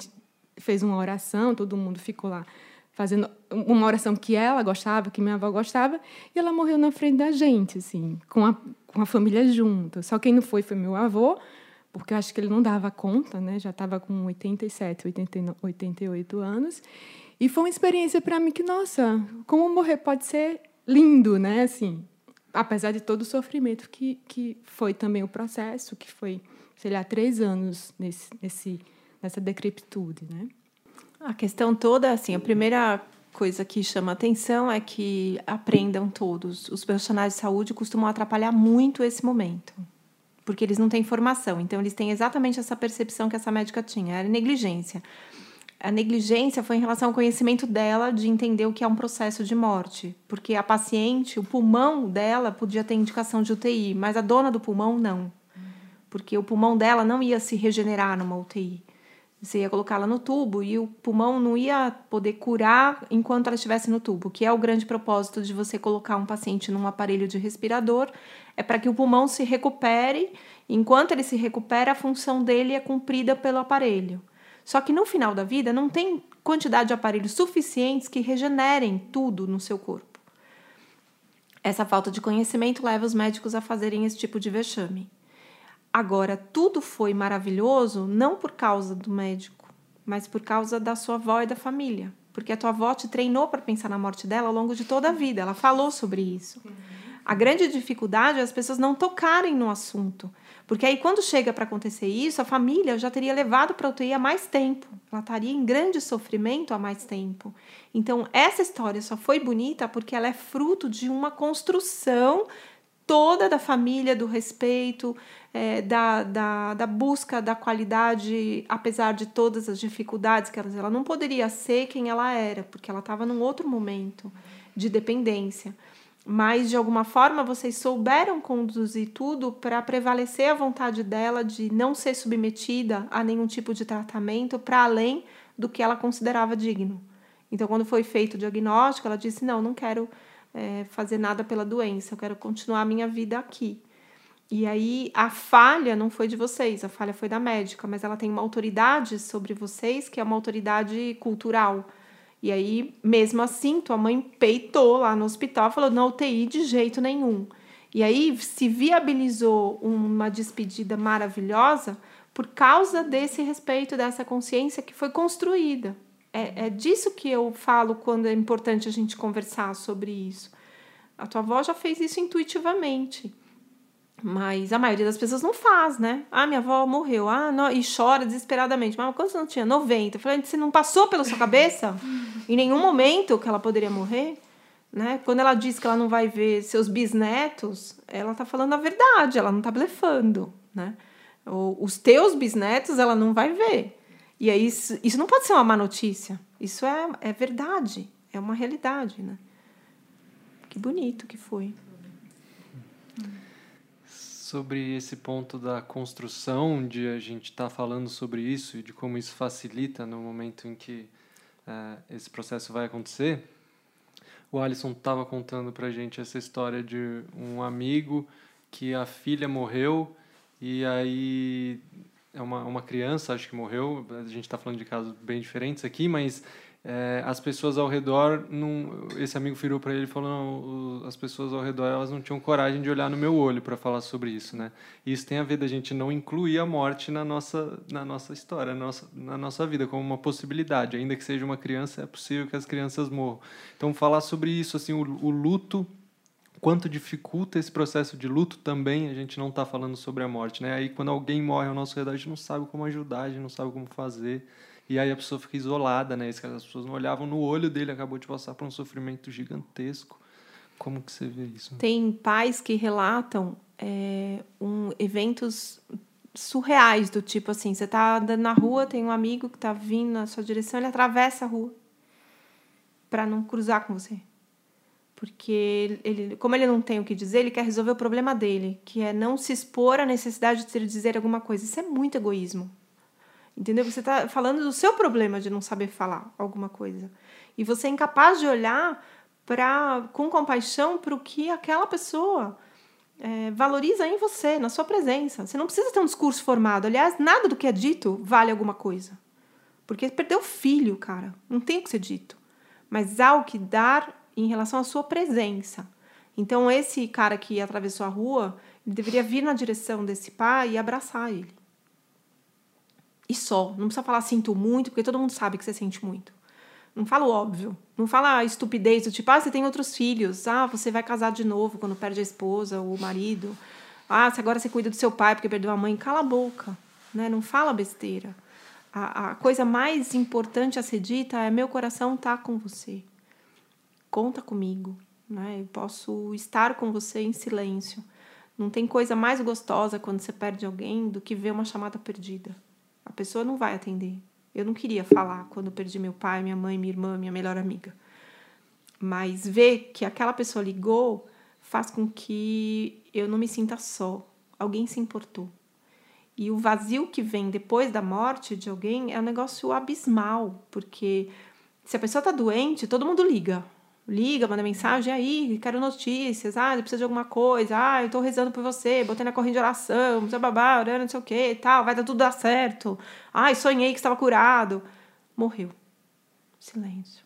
fez uma oração, todo mundo ficou lá fazendo uma oração que ela gostava, que minha avó gostava, e ela morreu na frente da gente, assim, com a, com a família junto. Só quem não foi foi meu avô, porque eu acho que ele não dava conta, né? Já estava com 87, 89, 88 anos. E foi uma experiência para mim que, nossa, como morrer pode ser lindo, né? Assim, apesar de todo o sofrimento que, que foi também o processo, que foi, sei lá, três anos nesse, nesse, nessa decrepitude, né? A questão toda, assim, a primeira coisa que chama atenção é que aprendam todos. Os profissionais de saúde costumam atrapalhar muito esse momento, porque eles não têm formação. Então, eles têm exatamente essa percepção que essa médica tinha, era negligência. A negligência foi em relação ao conhecimento dela de entender o que é um processo de morte, porque a paciente, o pulmão dela podia ter indicação de UTI, mas a dona do pulmão não, porque o pulmão dela não ia se regenerar numa UTI. Você ia colocá-la no tubo e o pulmão não ia poder curar enquanto ela estivesse no tubo, que é o grande propósito de você colocar um paciente num aparelho de respirador, é para que o pulmão se recupere. Enquanto ele se recupera, a função dele é cumprida pelo aparelho. Só que no final da vida não tem quantidade de aparelhos suficientes que regenerem tudo no seu corpo. Essa falta de conhecimento leva os médicos a fazerem esse tipo de vexame. Agora, tudo foi maravilhoso não por causa do médico, mas por causa da sua avó e da família. Porque a tua avó te treinou para pensar na morte dela ao longo de toda a vida. Ela falou sobre isso. A grande dificuldade é as pessoas não tocarem no assunto. Porque aí, quando chega para acontecer isso, a família já teria levado para a UTI há mais tempo. Ela estaria em grande sofrimento há mais tempo. Então, essa história só foi bonita porque ela é fruto de uma construção toda da família, do respeito, é, da, da, da, busca da qualidade, apesar de todas as dificuldades que ela, ela não poderia ser quem ela era, porque ela estava num outro momento de dependência. Mas, de alguma forma, vocês souberam conduzir tudo para prevalecer a vontade dela de não ser submetida a nenhum tipo de tratamento para além do que ela considerava digno. Então, quando foi feito o diagnóstico, ela disse: Não, não quero é, fazer nada pela doença, eu quero continuar a minha vida aqui. E aí a falha não foi de vocês, a falha foi da médica, mas ela tem uma autoridade sobre vocês que é uma autoridade cultural. E aí, mesmo assim, tua mãe peitou lá no hospital, falou: não UTI de jeito nenhum. E aí se viabilizou uma despedida maravilhosa por causa desse respeito, dessa consciência que foi construída. É, é disso que eu falo quando é importante a gente conversar sobre isso. A tua avó já fez isso intuitivamente. Mas a maioria das pessoas não faz, né? Ah, minha avó morreu. Ah, não, e chora desesperadamente. Mas quantos não tinha? 90. Eu falei, você não passou pela sua cabeça *laughs* em nenhum momento que ela poderia morrer? Né? Quando ela diz que ela não vai ver seus bisnetos, ela tá falando a verdade, ela não tá blefando, né? Os teus bisnetos ela não vai ver. E aí, isso, isso não pode ser uma má notícia. Isso é, é verdade. É uma realidade, né? Que bonito que foi. Sobre esse ponto da construção, de a gente estar tá falando sobre isso e de como isso facilita no momento em que uh, esse processo vai acontecer, o Alisson estava contando para a gente essa história de um amigo que a filha morreu e aí é uma, uma criança, acho que morreu. A gente está falando de casos bem diferentes aqui, mas é, as pessoas ao redor, não, esse amigo virou para ele e falou: as pessoas ao redor elas não tinham coragem de olhar no meu olho para falar sobre isso, né? E isso tem a ver da gente não incluir a morte na nossa na nossa história, na nossa, na nossa vida como uma possibilidade, ainda que seja uma criança, é possível que as crianças morram. Então falar sobre isso, assim, o, o luto quanto dificulta esse processo de luto também, a gente não está falando sobre a morte, né? Aí quando alguém morre ao nosso redor, a gente não sabe como ajudar, a gente não sabe como fazer. E aí a pessoa fica isolada, né? As pessoas não olhavam no olho dele, acabou de passar por um sofrimento gigantesco. Como que você vê isso? Tem pais que relatam é, um, eventos surreais do tipo assim, você está andando na rua, tem um amigo que está vindo na sua direção, ele atravessa a rua para não cruzar com você porque ele, como ele não tem o que dizer, ele quer resolver o problema dele, que é não se expor à necessidade de dizer alguma coisa. Isso é muito egoísmo. Entendeu? Você está falando do seu problema de não saber falar alguma coisa. E você é incapaz de olhar pra, com compaixão para o que aquela pessoa é, valoriza em você, na sua presença. Você não precisa ter um discurso formado. Aliás, nada do que é dito vale alguma coisa. Porque perdeu o filho, cara. Não tem o que ser dito. Mas há o que dar em relação à sua presença. Então, esse cara que atravessou a rua, Ele deveria vir na direção desse pai e abraçar ele. E só. Não precisa falar sinto muito, porque todo mundo sabe que você sente muito. Não fala o óbvio. Não fala estupidez do tipo, ah, você tem outros filhos. Ah, você vai casar de novo quando perde a esposa ou o marido. Ah, agora você cuida do seu pai porque perdeu a mãe. Cala a boca. Né? Não fala besteira. A, a coisa mais importante a ser dita é: meu coração está com você. Conta comigo. Né? Eu posso estar com você em silêncio. Não tem coisa mais gostosa quando você perde alguém do que ver uma chamada perdida. A pessoa não vai atender. Eu não queria falar quando perdi meu pai, minha mãe, minha irmã, minha melhor amiga. Mas ver que aquela pessoa ligou faz com que eu não me sinta só. Alguém se importou. E o vazio que vem depois da morte de alguém é um negócio abismal, porque se a pessoa está doente, todo mundo liga liga, manda mensagem aí, quero notícias, ah, precisa de alguma coisa, ah, eu tô rezando por você, botei na corrente de oração, babá, orando, não sei o que, tal, vai dar tudo dar certo. Ai, sonhei que estava curado. Morreu. Silêncio.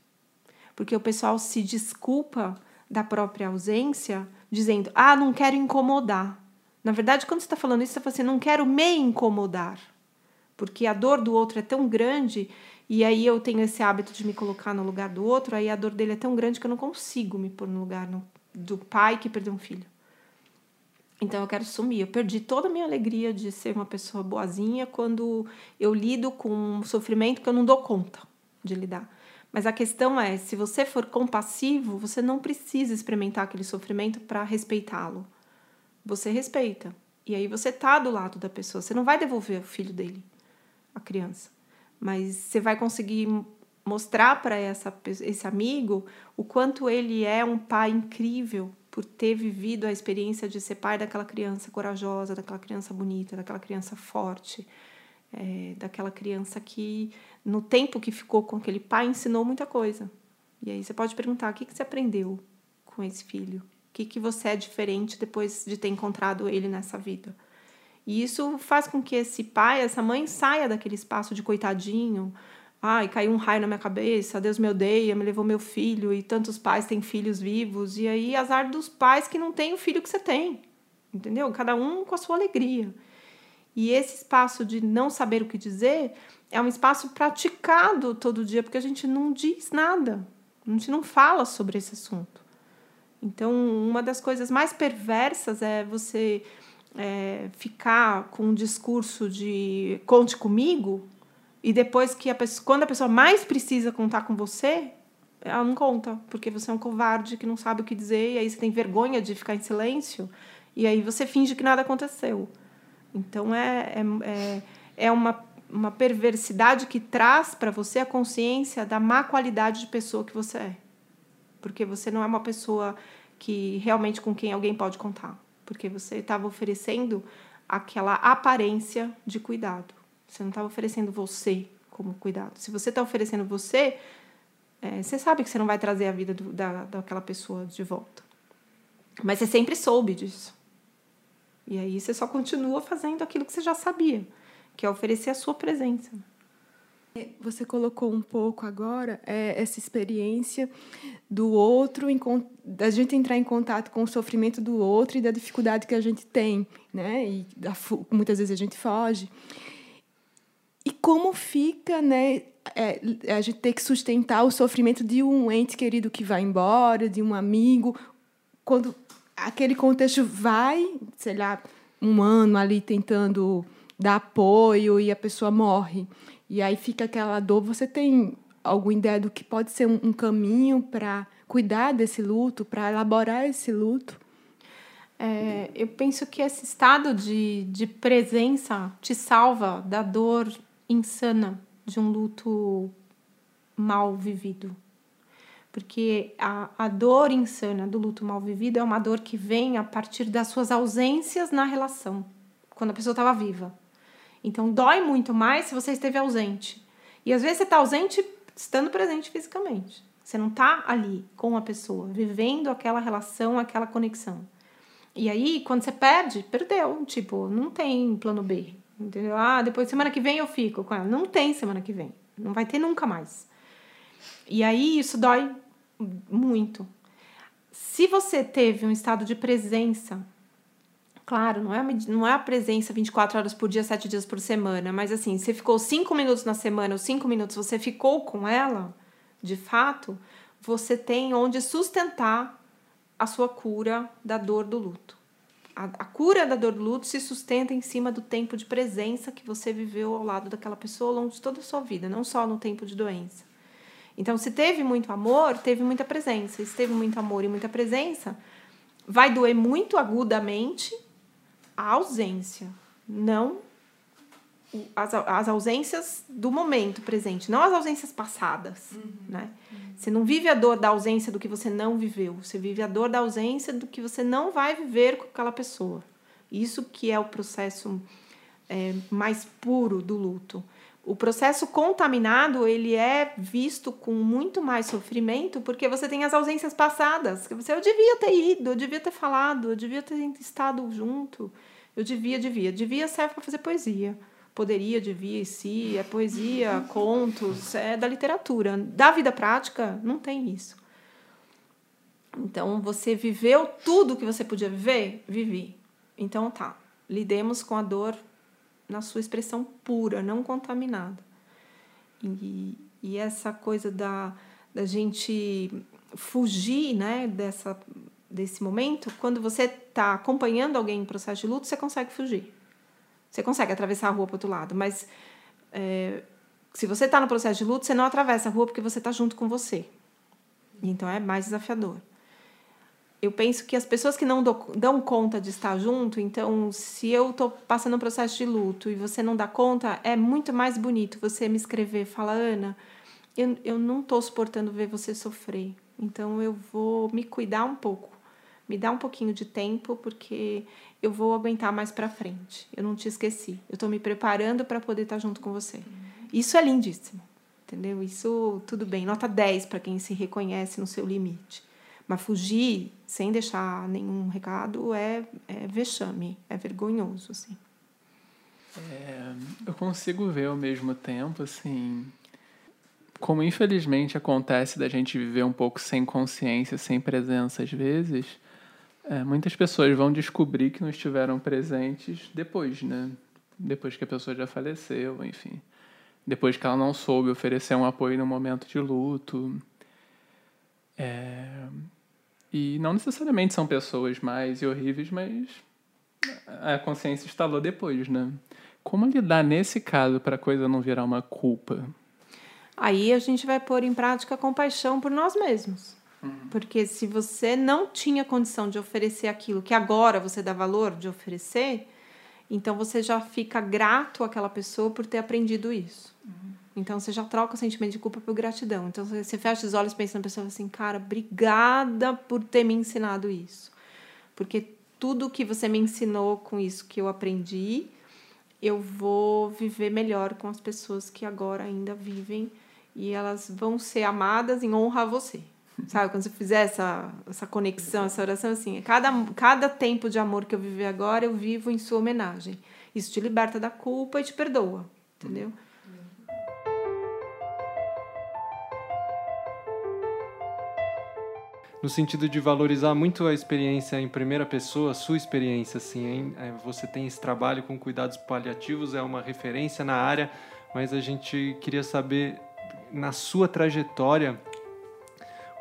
Porque o pessoal se desculpa da própria ausência, dizendo, ah, não quero incomodar. Na verdade, quando você está falando isso, você está falando assim, não quero me incomodar. Porque a dor do outro é tão grande e aí eu tenho esse hábito de me colocar no lugar do outro, aí a dor dele é tão grande que eu não consigo me pôr no lugar no, do pai que perdeu um filho. Então eu quero sumir. Eu perdi toda a minha alegria de ser uma pessoa boazinha quando eu lido com um sofrimento que eu não dou conta de lidar. Mas a questão é, se você for compassivo, você não precisa experimentar aquele sofrimento para respeitá-lo. Você respeita. E aí você tá do lado da pessoa. Você não vai devolver o filho dele, a criança mas você vai conseguir mostrar para esse amigo o quanto ele é um pai incrível por ter vivido a experiência de ser pai daquela criança corajosa, daquela criança bonita, daquela criança forte, é, daquela criança que, no tempo que ficou com aquele pai, ensinou muita coisa. E aí você pode perguntar: o que, que você aprendeu com esse filho? O que, que você é diferente depois de ter encontrado ele nessa vida? E isso faz com que esse pai, essa mãe saia daquele espaço de coitadinho. Ai, caiu um raio na minha cabeça, Deus me odeia, me levou meu filho, e tantos pais têm filhos vivos. E aí, azar dos pais que não têm o filho que você tem. Entendeu? Cada um com a sua alegria. E esse espaço de não saber o que dizer é um espaço praticado todo dia, porque a gente não diz nada, a gente não fala sobre esse assunto. Então, uma das coisas mais perversas é você é, ficar com um discurso de conte comigo e depois que a pessoa, quando a pessoa mais precisa contar com você, ela não conta, porque você é um covarde que não sabe o que dizer e aí você tem vergonha de ficar em silêncio e aí você finge que nada aconteceu. Então é, é, é, é uma, uma perversidade que traz para você a consciência da má qualidade de pessoa que você é. Porque você não é uma pessoa que realmente com quem alguém pode contar porque você estava oferecendo aquela aparência de cuidado. Você não estava oferecendo você como cuidado. Se você está oferecendo você, é, você sabe que você não vai trazer a vida do, da, daquela pessoa de volta. Mas você sempre soube disso. E aí você só continua fazendo aquilo que você já sabia, que é oferecer a sua presença. Você colocou um pouco agora é, essa experiência do outro, da gente entrar em contato com o sofrimento do outro e da dificuldade que a gente tem, né? E da, muitas vezes a gente foge. E como fica, né? É, a gente ter que sustentar o sofrimento de um ente querido que vai embora, de um amigo, quando aquele contexto vai, sei lá, um ano ali tentando dar apoio e a pessoa morre. E aí fica aquela dor. Você tem alguma ideia do que pode ser um, um caminho para cuidar desse luto, para elaborar esse luto? É, eu penso que esse estado de, de presença te salva da dor insana de um luto mal vivido. Porque a, a dor insana do luto mal vivido é uma dor que vem a partir das suas ausências na relação, quando a pessoa estava viva. Então dói muito mais se você esteve ausente. E às vezes você está ausente estando presente fisicamente. Você não está ali com a pessoa, vivendo aquela relação, aquela conexão. E aí, quando você perde, perdeu. Tipo, não tem plano B. Entendeu? Ah, depois semana que vem eu fico com ela. Não tem semana que vem. Não vai ter nunca mais. E aí isso dói muito. Se você teve um estado de presença Claro, não é, não é a presença 24 horas por dia, 7 dias por semana, mas assim, você ficou 5 minutos na semana ou 5 minutos, você ficou com ela, de fato, você tem onde sustentar a sua cura da dor do luto. A, a cura da dor do luto se sustenta em cima do tempo de presença que você viveu ao lado daquela pessoa ao longo de toda a sua vida, não só no tempo de doença. Então, se teve muito amor, teve muita presença. Se teve muito amor e muita presença, vai doer muito agudamente a ausência, não as, as ausências do momento presente, não as ausências passadas, uhum. né? Você não vive a dor da ausência do que você não viveu, você vive a dor da ausência do que você não vai viver com aquela pessoa. Isso que é o processo é, mais puro do luto. O processo contaminado ele é visto com muito mais sofrimento porque você tem as ausências passadas. Que você eu devia ter ido, eu devia ter falado, eu devia ter estado junto, eu devia, devia, devia serve para fazer poesia poderia, devia e se, é poesia, *laughs* contos, é da literatura. Da vida prática, não tem isso. Então, você viveu tudo que você podia viver? Vivi. Então, tá. Lidemos com a dor na sua expressão pura, não contaminada. E, e essa coisa da, da gente fugir né, dessa, desse momento, quando você está acompanhando alguém em processo de luto, você consegue fugir. Você consegue atravessar a rua para outro lado, mas é, se você está no processo de luto, você não atravessa a rua porque você está junto com você. Então é mais desafiador. Eu penso que as pessoas que não dão conta de estar junto, então, se eu estou passando um processo de luto e você não dá conta, é muito mais bonito você me escrever, fala, Ana, eu, eu não estou suportando ver você sofrer, então eu vou me cuidar um pouco me dá um pouquinho de tempo porque eu vou aguentar mais para frente. Eu não te esqueci. Eu estou me preparando para poder estar tá junto com você. Isso é lindíssimo, entendeu? Isso tudo bem. Nota 10 para quem se reconhece no seu limite. Mas fugir sem deixar nenhum recado é, é vexame, é vergonhoso, assim. É, eu consigo ver ao mesmo tempo, assim, como infelizmente acontece da gente viver um pouco sem consciência, sem presença às vezes, é, muitas pessoas vão descobrir que não estiveram presentes depois, né? Depois que a pessoa já faleceu, enfim. Depois que ela não soube oferecer um apoio no momento de luto. É... E não necessariamente são pessoas mais e horríveis, mas a consciência instalou depois, né? Como lidar nesse caso para a coisa não virar uma culpa? Aí a gente vai pôr em prática a compaixão por nós mesmos. Uhum. Porque se você não tinha condição de oferecer aquilo que agora você dá valor de oferecer, então você já fica grato àquela pessoa por ter aprendido isso. Uhum. Então você já troca o sentimento de culpa por gratidão. Então você fecha os olhos pensando na pessoa assim, cara, obrigada por ter me ensinado isso. Porque tudo que você me ensinou com isso que eu aprendi, eu vou viver melhor com as pessoas que agora ainda vivem e elas vão ser amadas em honra a você. *laughs* Sabe, quando você fizer essa, essa conexão, essa oração, assim, cada, cada tempo de amor que eu viver agora, eu vivo em sua homenagem. Isso te liberta da culpa e te perdoa, entendeu? No sentido de valorizar muito a experiência em primeira pessoa, sua experiência, assim, hein? É, você tem esse trabalho com cuidados paliativos, é uma referência na área, mas a gente queria saber, na sua trajetória,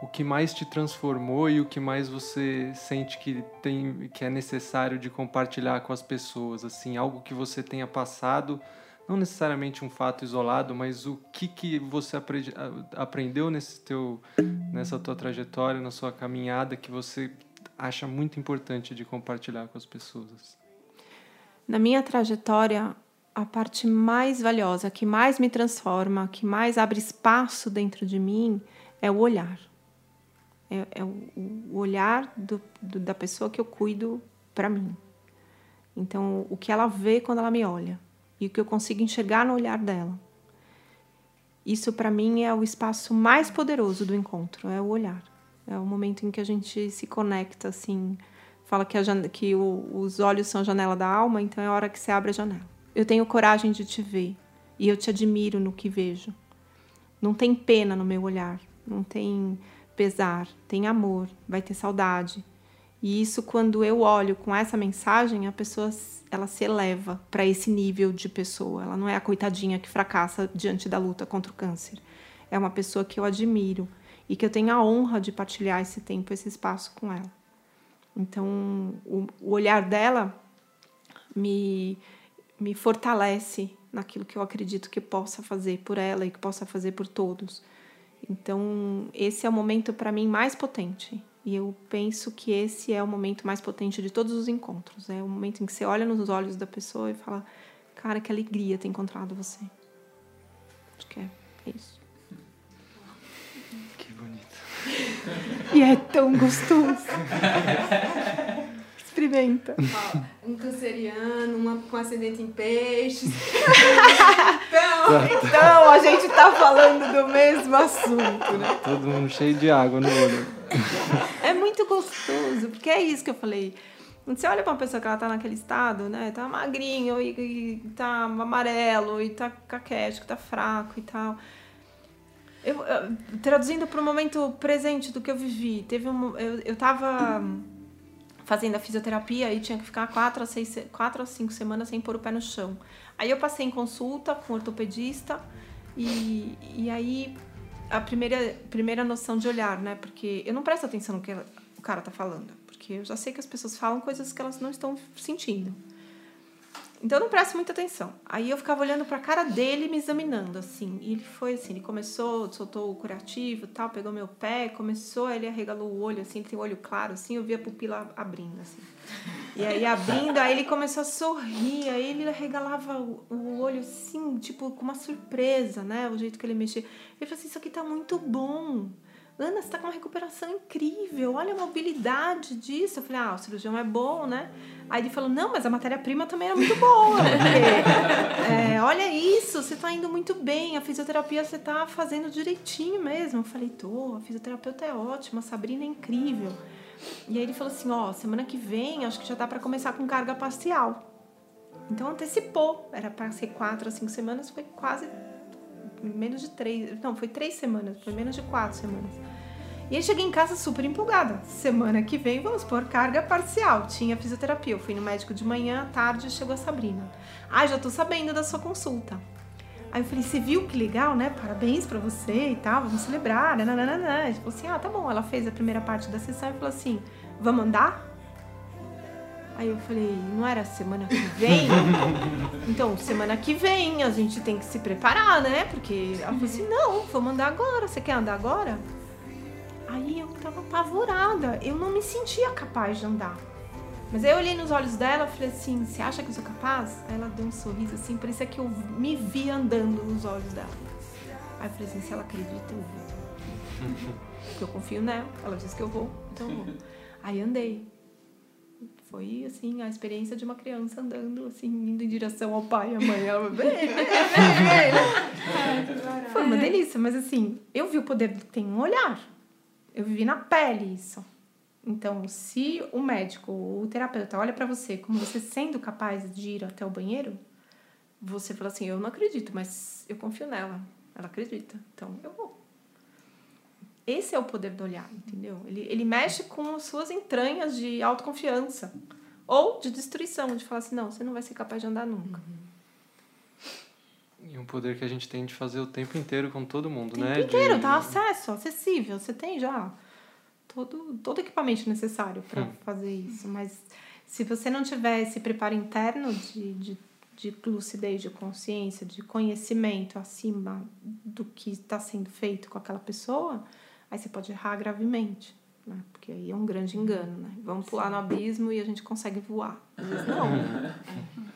o que mais te transformou e o que mais você sente que tem que é necessário de compartilhar com as pessoas assim algo que você tenha passado não necessariamente um fato isolado mas o que que você aprendeu nesse teu nessa tua trajetória na sua caminhada que você acha muito importante de compartilhar com as pessoas? Na minha trajetória a parte mais valiosa que mais me transforma que mais abre espaço dentro de mim é o olhar. É, é o, o, olhar do, do, da pessoa que eu cuido para mim. Então, o que ela vê quando ela me olha e o que eu consigo enxergar no olhar dela. Isso, para mim, é o espaço mais poderoso do encontro, é o olhar. É o momento em que a gente se conecta, assim. Fala que, a, que o, os olhos são a janela da alma, então é a hora que você abre a janela. Eu tenho coragem de te ver e eu te admiro no que vejo. Não tem pena no meu olhar, não tem pesar, tem amor, vai ter saudade. E isso, quando eu olho com essa mensagem, a pessoa ela se eleva para esse nível de pessoa. Ela não é a coitadinha que fracassa diante da luta contra o câncer. É uma pessoa que eu admiro e que eu tenho a honra de partilhar esse tempo, esse espaço com ela. Então, o, o olhar dela me, me fortalece naquilo que eu acredito que possa fazer por ela e que possa fazer por todos. Então, esse é o momento para mim mais potente. E eu penso que esse é o momento mais potente de todos os encontros. É o momento em que você olha nos olhos da pessoa e fala: Cara, que alegria ter encontrado você. Acho que é isso. Que bonito. E é tão gostoso. Experimenta. um canceriano, uma com ascendente em peixes. *laughs* então, então, a gente tá falando do mesmo assunto, né? Todo mundo cheio de água no olho. É muito gostoso, porque é isso que eu falei. Quando você olha pra uma pessoa que ela tá naquele estado, né? Tá magrinho e, e tá amarelo e tá caquético, tá fraco e tal. Eu, eu, traduzindo para o momento presente do que eu vivi, teve um, eu, eu tava fazendo a fisioterapia e tinha que ficar quatro a, seis, quatro a cinco semanas sem pôr o pé no chão. Aí eu passei em consulta com o ortopedista e, e aí a primeira, primeira noção de olhar, né? Porque eu não presto atenção no que o cara tá falando, porque eu já sei que as pessoas falam coisas que elas não estão sentindo. Então não presto muita atenção. Aí eu ficava olhando para a cara dele me examinando, assim. E ele foi assim, ele começou, soltou o curativo tal, pegou meu pé, começou, ele arregalou o olho, assim, ele tem o olho claro, assim, eu vi a pupila abrindo, assim. E aí abrindo, aí ele começou a sorrir, aí ele arregalava o olho, assim, tipo, com uma surpresa, né? O jeito que ele mexia. Ele falou assim, isso aqui tá muito bom. Ana, você tá com uma recuperação incrível, olha a mobilidade disso. Eu falei, ah, o cirurgião é bom, né? Aí ele falou, não, mas a matéria-prima também era muito boa, porque, *laughs* é, olha isso, você tá indo muito bem, a fisioterapia você tá fazendo direitinho mesmo. Eu falei, tô, a fisioterapeuta é ótima, a Sabrina é incrível. E aí ele falou assim, ó, semana que vem acho que já dá para começar com carga parcial. Então antecipou, era para ser quatro a cinco semanas, foi quase menos de três, não, foi três semanas, foi menos de quatro semanas. E aí cheguei em casa super empolgada. Semana que vem vamos pôr carga parcial. Tinha fisioterapia. Eu fui no médico de manhã, à tarde chegou a Sabrina. Ah, já tô sabendo da sua consulta. Aí eu falei, você viu que legal, né? Parabéns para você e tal, vamos celebrar. Nananana. Ele falou assim: ah, tá bom. Ela fez a primeira parte da sessão e falou assim: vamos andar? Aí eu falei, não era semana que vem? *laughs* então, semana que vem a gente tem que se preparar, né? Porque ela falou assim: não, vamos andar agora. Você quer andar agora? Aí eu tava apavorada, eu não me sentia capaz de andar. Mas aí eu olhei nos olhos dela e falei assim: Você acha que eu sou capaz? Aí ela deu um sorriso assim, parecia que eu me vi andando nos olhos dela. Aí eu falei assim: Se ela acredita, eu vou. *laughs* Porque eu confio nela, ela disse que eu vou, então eu vou. Aí andei. Foi assim, a experiência de uma criança andando, assim, indo em direção ao pai e à mãe. Ela, vem, vem, vem. Foi uma delícia, mas assim, eu vi o poder que tem um olhar. Eu vivi na pele isso. Então, se o médico ou o terapeuta olha para você como você sendo capaz de ir até o banheiro, você fala assim: Eu não acredito, mas eu confio nela. Ela acredita, então eu vou. Esse é o poder do olhar, entendeu? Ele, ele mexe com as suas entranhas de autoconfiança ou de destruição, de falar assim: Não, você não vai ser capaz de andar nunca. Uhum. E um poder que a gente tem de fazer o tempo inteiro com todo mundo, o né? tempo inteiro, de... tá acesso, acessível. Você tem já todo, todo equipamento necessário para hum. fazer isso. Mas se você não tiver esse preparo interno de, de, de lucidez, de consciência, de conhecimento acima do que está sendo feito com aquela pessoa, aí você pode errar gravemente. Né? Porque aí é um grande engano, né? Vamos pular no abismo e a gente consegue voar. Às vezes não. *laughs*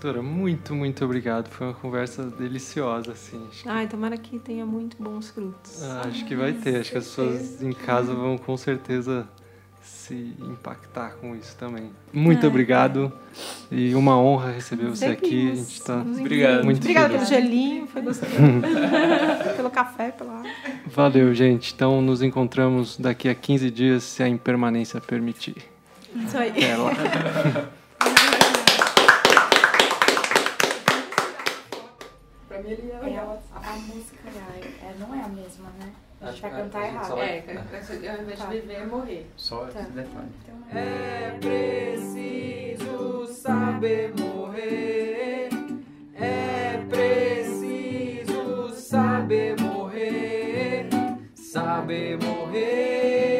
Doutora, muito, muito obrigado. Foi uma conversa deliciosa, assim. Acho Ai, tomara que tenha muito bons frutos. Ah, acho que vai ter. Acho que as pessoas em casa vão com certeza se impactar com isso também. Muito é. obrigado e uma honra receber você aqui. A gente está obrigado. muito Obrigada pelo gelinho, foi gostoso. *laughs* pelo café, pela Valeu, gente. Então nos encontramos daqui a 15 dias, se a impermanência permitir. Isso aí. Até lá. *laughs* ele é, é a, a música é, não é a mesma, A gente vai cantar errado. É, ao invés de viver é morrer. Só esse detalhe. É preciso saber morrer. É preciso saber morrer. Saber morrer.